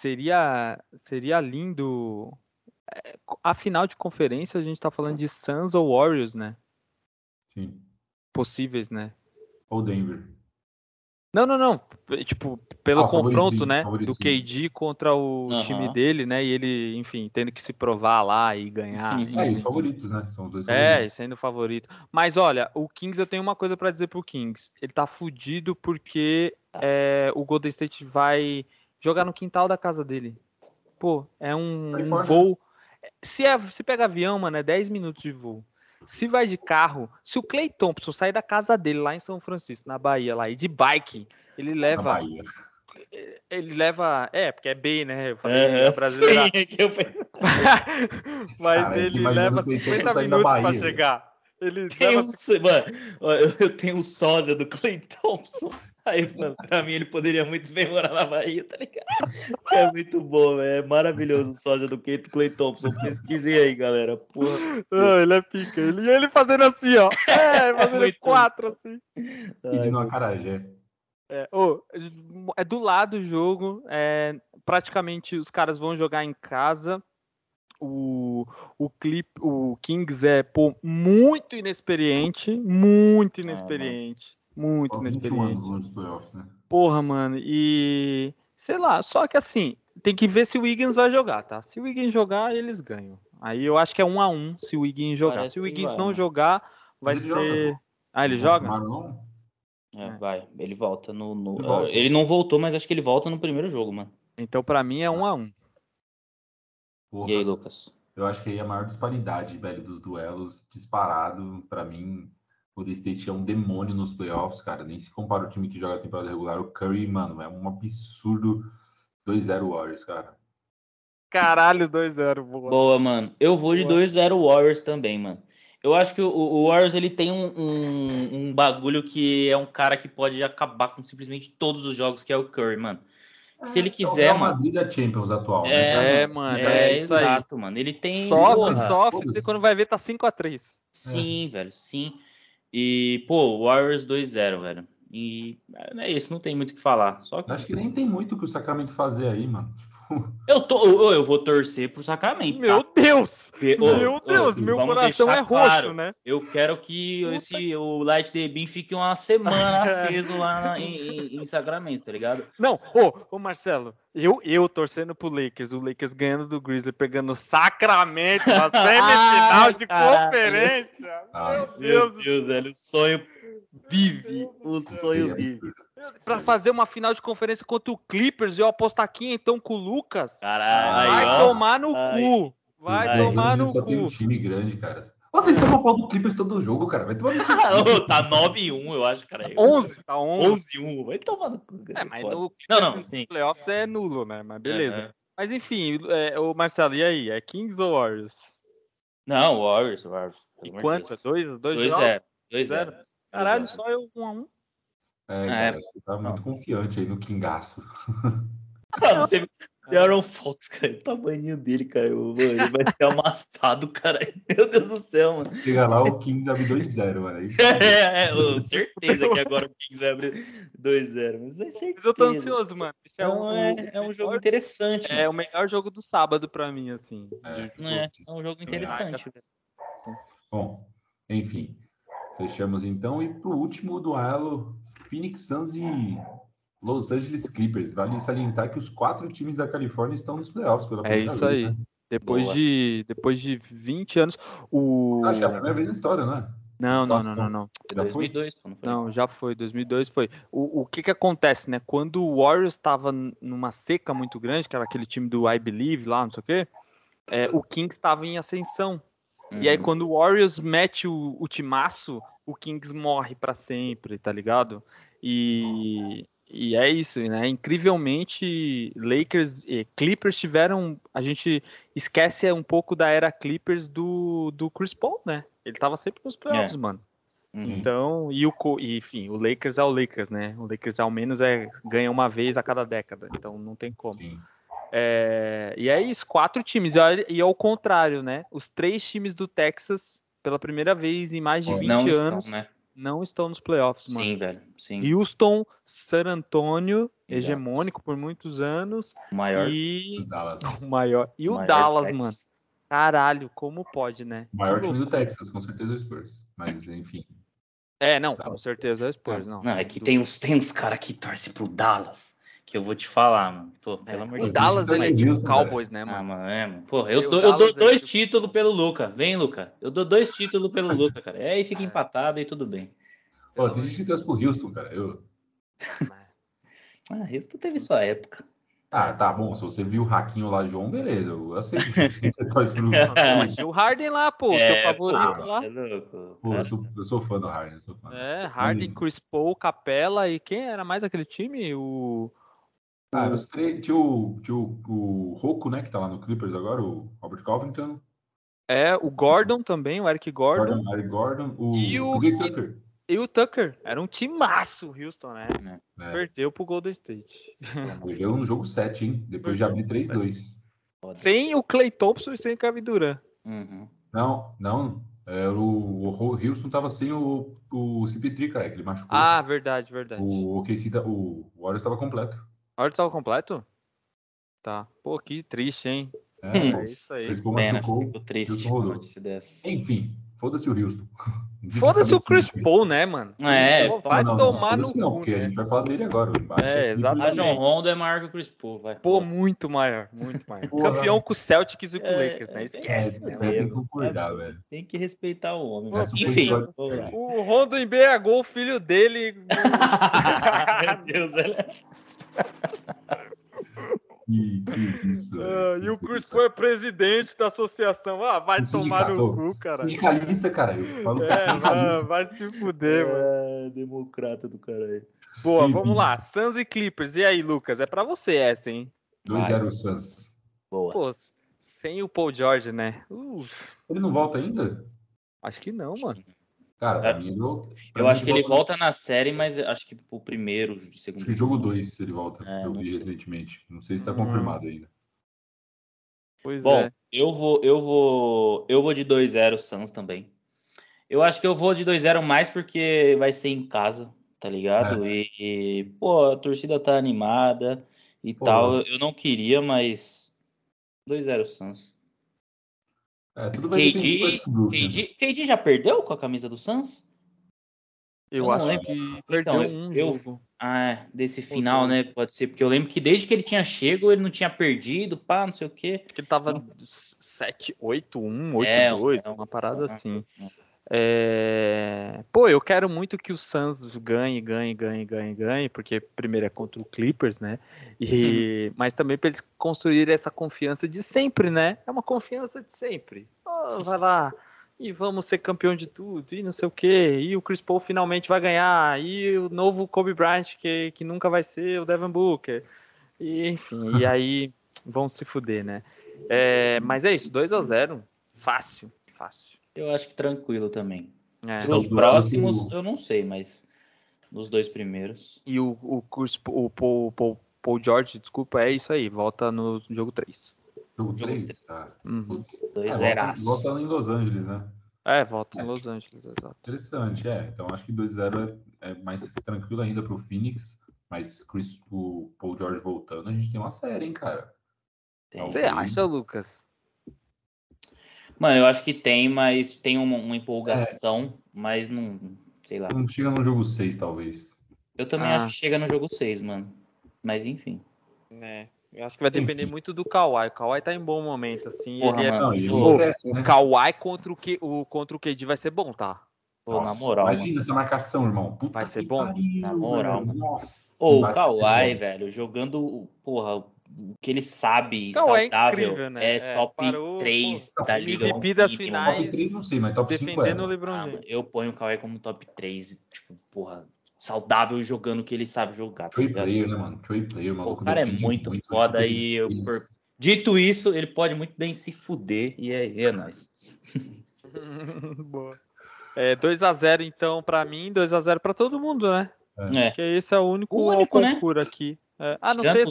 seria, seria lindo. É, A final de conferência a gente tá falando de Suns ou Warriors, né? Sim. Possíveis, né? Ou Denver. Não, não, não. Tipo, pelo Ah, confronto, né? Do. KD contra o time dele, né? E ele, enfim, tendo que se provar lá e ganhar. Sim. É, e os favoritos, né? São os dois É, favoritos. sendo favorito. Mas olha, o Kings, eu tenho uma coisa pra dizer pro Kings. Ele tá fudido porque é, o Golden State vai jogar no quintal da casa dele. Pô, é um, um voo. Se, é, se pega avião, mano, é 10 minutos de voo. Se vai de carro, se o Clay Thompson sair da casa dele lá em São Francisco, na Bahia, lá, e de bike, ele leva. Ele leva. É, porque é B, né? Eu falei Aham, a brasileira. sim, é que eu. Mas Cara, ele leva o Clay Thompson 50 saindo da minutos pra chegar. Ele Tem leva um, mano, eu tenho um sósia do Clay Thompson. Aí, mano, pra mim ele poderia muito bem morar na Bahia, tá ligado? Que é muito bom, velho. É maravilhoso o sósia do Clay, Clay Thompson. Pesquisei aí, galera. Porra. Ah, ele é pica. Ele, e ele fazendo assim, ó. É, fazendo Muito quatro assim. Pedindo uma carajé. É, ô, é do lado o jogo. É, praticamente os caras vão jogar em casa. O, o clip, o Kings é pô, muito inexperiente, muito inexperiente, muito Só 21 inexperiente. anos longe dos playoffs, né? Porra, mano, e sei lá, só que assim, tem que ver se o Wiggins vai jogar, tá? Se o Wiggins jogar, eles ganham. Aí eu acho que é um a um se o Wiggins jogar. Parece se o Wiggins vai, não né? jogar, vai ele ser. joga, ah, ele Não joga? É, É. vai, ele volta no. no- Ele volta. Ele não voltou, mas acho que ele volta no primeiro jogo, mano. Então pra mim é um a um. Porra, E aí, Lucas? eu acho que aí a maior disparidade, velho, dos duelos, disparado, pra mim, o The State é um demônio nos playoffs, cara. Nem se compara o time que joga a temporada regular. O Curry, mano, é um absurdo 2-0 Warriors, cara. Caralho, 2-0, boa. Boa, mano. Eu vou de Boa. 2-0 Warriors também, mano. Eu acho que o, o Warriors ele tem um, um, um bagulho que é um cara que pode acabar com simplesmente todos os jogos, que é o Curry, mano. Se ele É o quiser, Real mano. Madrid da Champions atual, É, É, né? mano, É, é, isso aí. exato, mano. Ele tem. Sofre, porra, sofre, foda-se. e quando vai ver tá 5x3. Sim, velho, sim. E, pô, Warriors 2-0, velho. E é isso, não tem muito o que falar. Só que Acho que nem tem muito o que o Sacramento fazer aí, mano. Eu, tô, eu, eu vou torcer pro Sacramento. Meu tá? Deus! Porque, ô, Meu Deus, meu vamos coração é roxo, claro, né? Eu quero que esse, o Light The Beam fique uma semana aceso lá na- em, em- em Sacramento, tá ligado? Não, ô, ô Marcelo, eu, eu torcendo pro Lakers, o Lakers ganhando do Grizzly, pegando Sacramento na semifinal Ai, de conferência. Ah, Meu Deus, do Deus, velho, o sonho vive, o sonho vive. Pra fazer uma final de conferência contra o Clippers, eu apostar aqui então com o Lucas. Caralho, Vai ó. tomar no Ai. cu. Vai Ai, tomar no só tem um cu. time grande, cara. Vocês estão no pau do Clippers todo jogo, cara. Vai tomar no cu. Tá 9-1, eu acho, cara. 11, tá 11. 11-1, vai tomar no cu. É, mas no Não, não, sim. playoffs é nulo, né? Mas beleza. Aham. Mas enfim, é, o Marcelo, e aí? É Kings ou Warriors? Não, Warriors, Warriors. E quanto? É Deus. dois, dois, 2 jogos? 0 2 Zero. 0 Caralho, só eu um a um. É, É. cara, você tá muito confiante aí no Kingaço. Mano, você vê o Aaron Fox, cara, o tamanho dele, cara. eu- Mano, ele vai ser amassado, cara. Meu Deus do céu, mano. Chega lá, o Kings abre 2-0, mano. Aí, É, é, eu- certeza que agora o Kings vai abrir 2-0. Mas vai ser. Mas eu tô ansioso, mano. Esse é, Então um, é, é um jogo interessante. é o melhor jogo do sábado pra mim, assim. É. De-. É, é um jogo interessante. velho. Bom, enfim. Fechamos então. E pro último duelo, Phoenix Suns e Los Angeles Clippers. Vale salientar que os quatro times da Califórnia estão nos playoffs pela É primeira isso vez, aí. né? Depois Boa. de, depois de 20 anos. O... Acho que é a primeira vez na história, né? Não, não, não, não, não. Já foi? 2002, pô, não foi? Não, já foi, 2002 foi. O, o que que acontece, né? Quando o Warriors estava numa seca muito grande, que era aquele time do I Believe lá, não sei o quê, é, o Kings estava em ascensão. E aí Uhum. quando o Warriors mete o, o timaço, o Kings morre pra sempre, tá ligado? E, e é isso, né? Incrivelmente, Lakers e Clippers tiveram. A gente esquece um pouco da era Clippers do, do Chris Paul, né? Ele tava sempre nos playoffs, mano. Uhum. Então, e o e, enfim, o Lakers é o Lakers, né? O Lakers ao menos é ganha uma vez a cada década, então não tem como. Sim. É, e é isso, quatro times. E olha- E ao contrário, né? Os três times do Texas, pela primeira vez em mais de 20 Não anos, estão, né? não estão nos playoffs, mano. Sim, velho. Sim. Houston, San Antonio, hegemônico por muitos anos, O maior. e O Dallas. o maior. E o maior Dallas, Texas. mano. Caralho, como pode, né? O maior time do. Texas, com certeza o Spurs. Mas, enfim. É, não, com certeza é o Spurs, não. Não, é que tem uns, tem uns caras que torcem pro Dallas. Que eu vou te falar, mano. Pô, pelo É, amor o de Deus. Dallas Deus. é tipo Houston, Cowboys, né, Ah, mano? mano, é, mano. Pô, eu O dou, eu dou é dois tipo- títulos pelo Luca. Vem, Luca. Eu dou dois títulos pelo Luca, cara. É, Aí fica É. empatado e tudo bem. Pô, tem gente que torce pro Houston, cara. Eu... Ah, isso teve sua época. Ah, tá bom. Se você viu o Raquinho lá, João, beleza. Eu aceito. Você torce pro. Mas tinha o Harden lá, pô, seu favorito pô, lá. É louco. Pô, eu sou, eu sou fã do Harden. eu Sou fã. É, Harden, Hum. Chris Paul, Capela e quem era mais aquele time? O Ah, os três. Tinha, o, tinha o, o Rocco, né? Que tá lá no Clippers agora, o Robert Covington. é, o Gordon também, o Eric Gordon Gordon, Larry Gordon. O, E o- PJ Tucker. e o Tucker. Era um timaço, Houston, né? É, Perdeu pro Golden State. perdeu no jogo 7, hein? Depois de abrir 3-2. Sem o Clay Thompson e sem o Kevin Durant. Uhum. Não, não. É, o, o Houston tava sem o, o CP3, cara, que ele machucou. Ah, verdade, verdade. o OKC, tá- o Warriors estava completo. A hora tava completo? Tá. Pô, que triste, hein? É, É isso aí. Pena, fico triste com rodou. notícia dessa. Enfim, foda-se o Houston. Foda-se o Chris. Paul, né, mano? É, vai Não, não, não, tomar no foda-se não, cu, porque a né? gente vai falar dele agora. É, exatamente. Rajon Rondo é maior que o Chris Paul, vai. Pô, muito maior, muito maior. Porra. Campeão com o Celtics e com o É, Lakers, né? é, É, Esquece. você né? tem que concordar, velho. Tem que respeitar o homem. Pô, mas essa Enfim. O Rondo embriagou o filho dele. Meu Deus, olha. Que, que isso, Ah, e o Chris Paul é presidente da associação. Ah, vai O tomar no cu, cara. Sindicalista, cara. É, vai, se fuder, mano. É, democrata do caralho. Boa, Enfim. vamos lá. Suns e Clippers. E aí, Lucas? É pra você essa, hein? 2-0 Suns. Boa. Pô, sem o Paul George, né? Uf, Ele não volta ainda? acho que não, mano. Cara, pra É. mim, eu, pra Eu mim acho que ele volta na série, mas acho que o primeiro, o segundo. Acho que jogo 2 ele volta. É, eu vi sei. recentemente. Não sei se tá Hum. confirmado ainda. Pois Bom, é. eu vou, eu vou, eu vou de 2-0 Suns também. Eu acho que eu vou de 2-0 mais porque vai ser em casa, tá ligado? É. E, e, pô, a torcida tá animada e Pô. tal. Eu não queria, mas 2-0 Suns. É, tudo vai KD? KD, KD já perdeu com a camisa do Suns? Eu, eu não acho lembro. que perdeu eu- um eu- jogo. Ah, é, desse final, né? Pode ser, porque eu lembro que desde que ele tinha chego, ele não tinha perdido, pá, não sei o quê. Acho que ele tava 7, 8, 1, 8, É, 2, é um- uma parada é. assim. É... Pô, eu quero muito que o Suns ganhe, ganhe, ganhe, ganhe, ganhe, porque primeiro é contra o Clippers, né? E... Mas também para eles construírem essa confiança de sempre, né? É uma confiança de sempre. Ó, vai lá e vamos ser campeão de tudo, e não sei o quê. E o Chris Paul finalmente vai ganhar, e o novo Kobe Bryant, que, que nunca vai ser o Devin Booker. E, enfim, e aí vão se fuder, né? É, mas é isso, 2 a 0 fácil. fácil. Eu acho que tranquilo também. É. Os Então, próximos, eu não sei, mas nos dois primeiros. E o, o, curso, o Paul, Paul, Paul George, desculpa, é isso aí. Volta no jogo 3. Jogo Jogo 3? Tá. Uhum. Putz. Dois É, volta, zeraço. volta em Los Angeles, né? É, volta em É. Los Angeles, exato. Interessante, é. Então acho que 2-0 é, é mais tranquilo ainda pro Phoenix. Mas Chris, o Paul George voltando, a gente tem uma série, hein, cara. Então, Você acha, Lucas? Mano, eu acho que tem, mas tem uma, uma empolgação, mas não. Sei lá. Não chega no jogo 6, talvez. Eu também Ah. acho que chega no jogo 6, mano. Mas enfim. É. Eu acho que vai depender Enfim. muito do Kawhi. O Kawhi tá em bom momento, assim. Porra, ele é... mano. Não, ele Ô, cresce, né? O Kawhi contra o, Q, o, contra o KD vai ser bom, tá? Pô, na Nossa, moral, mano. Imagina essa marcação, irmão. Puta Vai ser que bom? pariu, Na moral, mano. Nossa. Ô, o Kawhi, velho, jogando, porra, que ele sabe, é saudável, incrível, né? é, É, top parou, 3 pô, da liga. MVP das mínimo, finais. Top 3 não sei, mas top 5 Defendendo o é. LeBron Ah, James. eu ponho o Kawhi como top 3, tipo, porra, saudável jogando o que ele sabe jogar, tá Trey player, né, mano? Trey player, maluco. o cara é muito muito, foda e eu, por- dito isso, ele pode muito bem se fuder e é, é nóis. Boa. É 2x0 então pra mim, 2x0 pra todo mundo, né? É. Porque esse é o único, O único, né? aqui. É. Ah, não sei.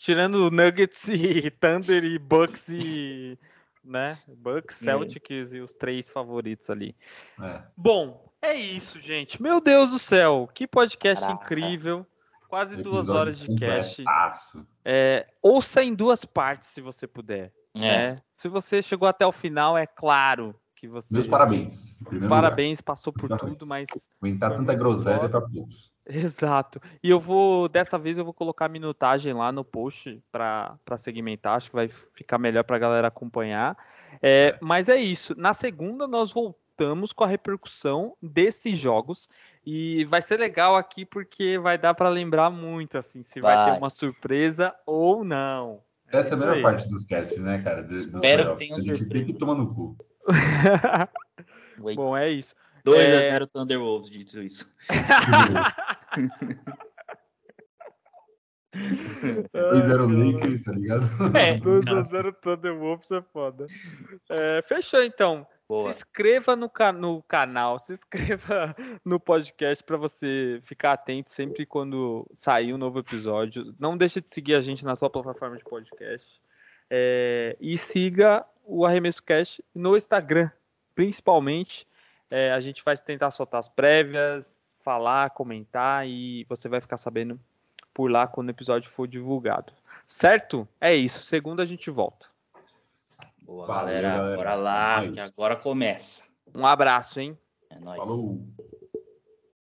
Tirando Nuggets e Thunder e Bucks e. né? Bucks, É. Celtics e os três favoritos ali. É. Bom, é isso, gente. Meu Deus do céu, que podcast Caraca. incrível. Quase duas horas de cast. É, ouça em duas partes, se você puder. É. né? Se você chegou até o final, é claro que você. Meus parabéns. Parabéns, passou por Parabéns. tudo, mas. lugar. Aguentar tanta groselha pra poucos. Exato. E eu vou, dessa vez, eu vou colocar a minutagem lá no post para segmentar. Acho que vai ficar melhor para a galera acompanhar. É, mas é isso. Na segunda, nós voltamos com a repercussão desses jogos. E vai ser legal aqui porque vai dar para lembrar muito, assim, se vai, ter Vai. uma surpresa ou não. É Essa é a melhor aí. parte dos casts, né, cara? Espero que tenham A gente surpresa. sempre toma no cu. Bom, é isso. 2x0 Thunderwolves, dito isso. 2-0 Lakers, tá ligado? É, 2x0 Thunderwolves é foda. É, fechou então. Boa. Se inscreva no, ca- no canal, se inscreva no podcast para você ficar atento sempre quando sair um novo episódio. Não deixe de seguir a gente na sua plataforma de podcast. É, e siga o Arremesso Cast no Instagram, principalmente. É, a gente vai tentar soltar as prévias, falar, comentar e você vai ficar sabendo por lá quando o episódio for divulgado. Certo? É isso. Segunda a gente volta. Boa, Valeu, galera. galera. Bora lá, É que agora começa. Um abraço, hein? É nóis. Falou.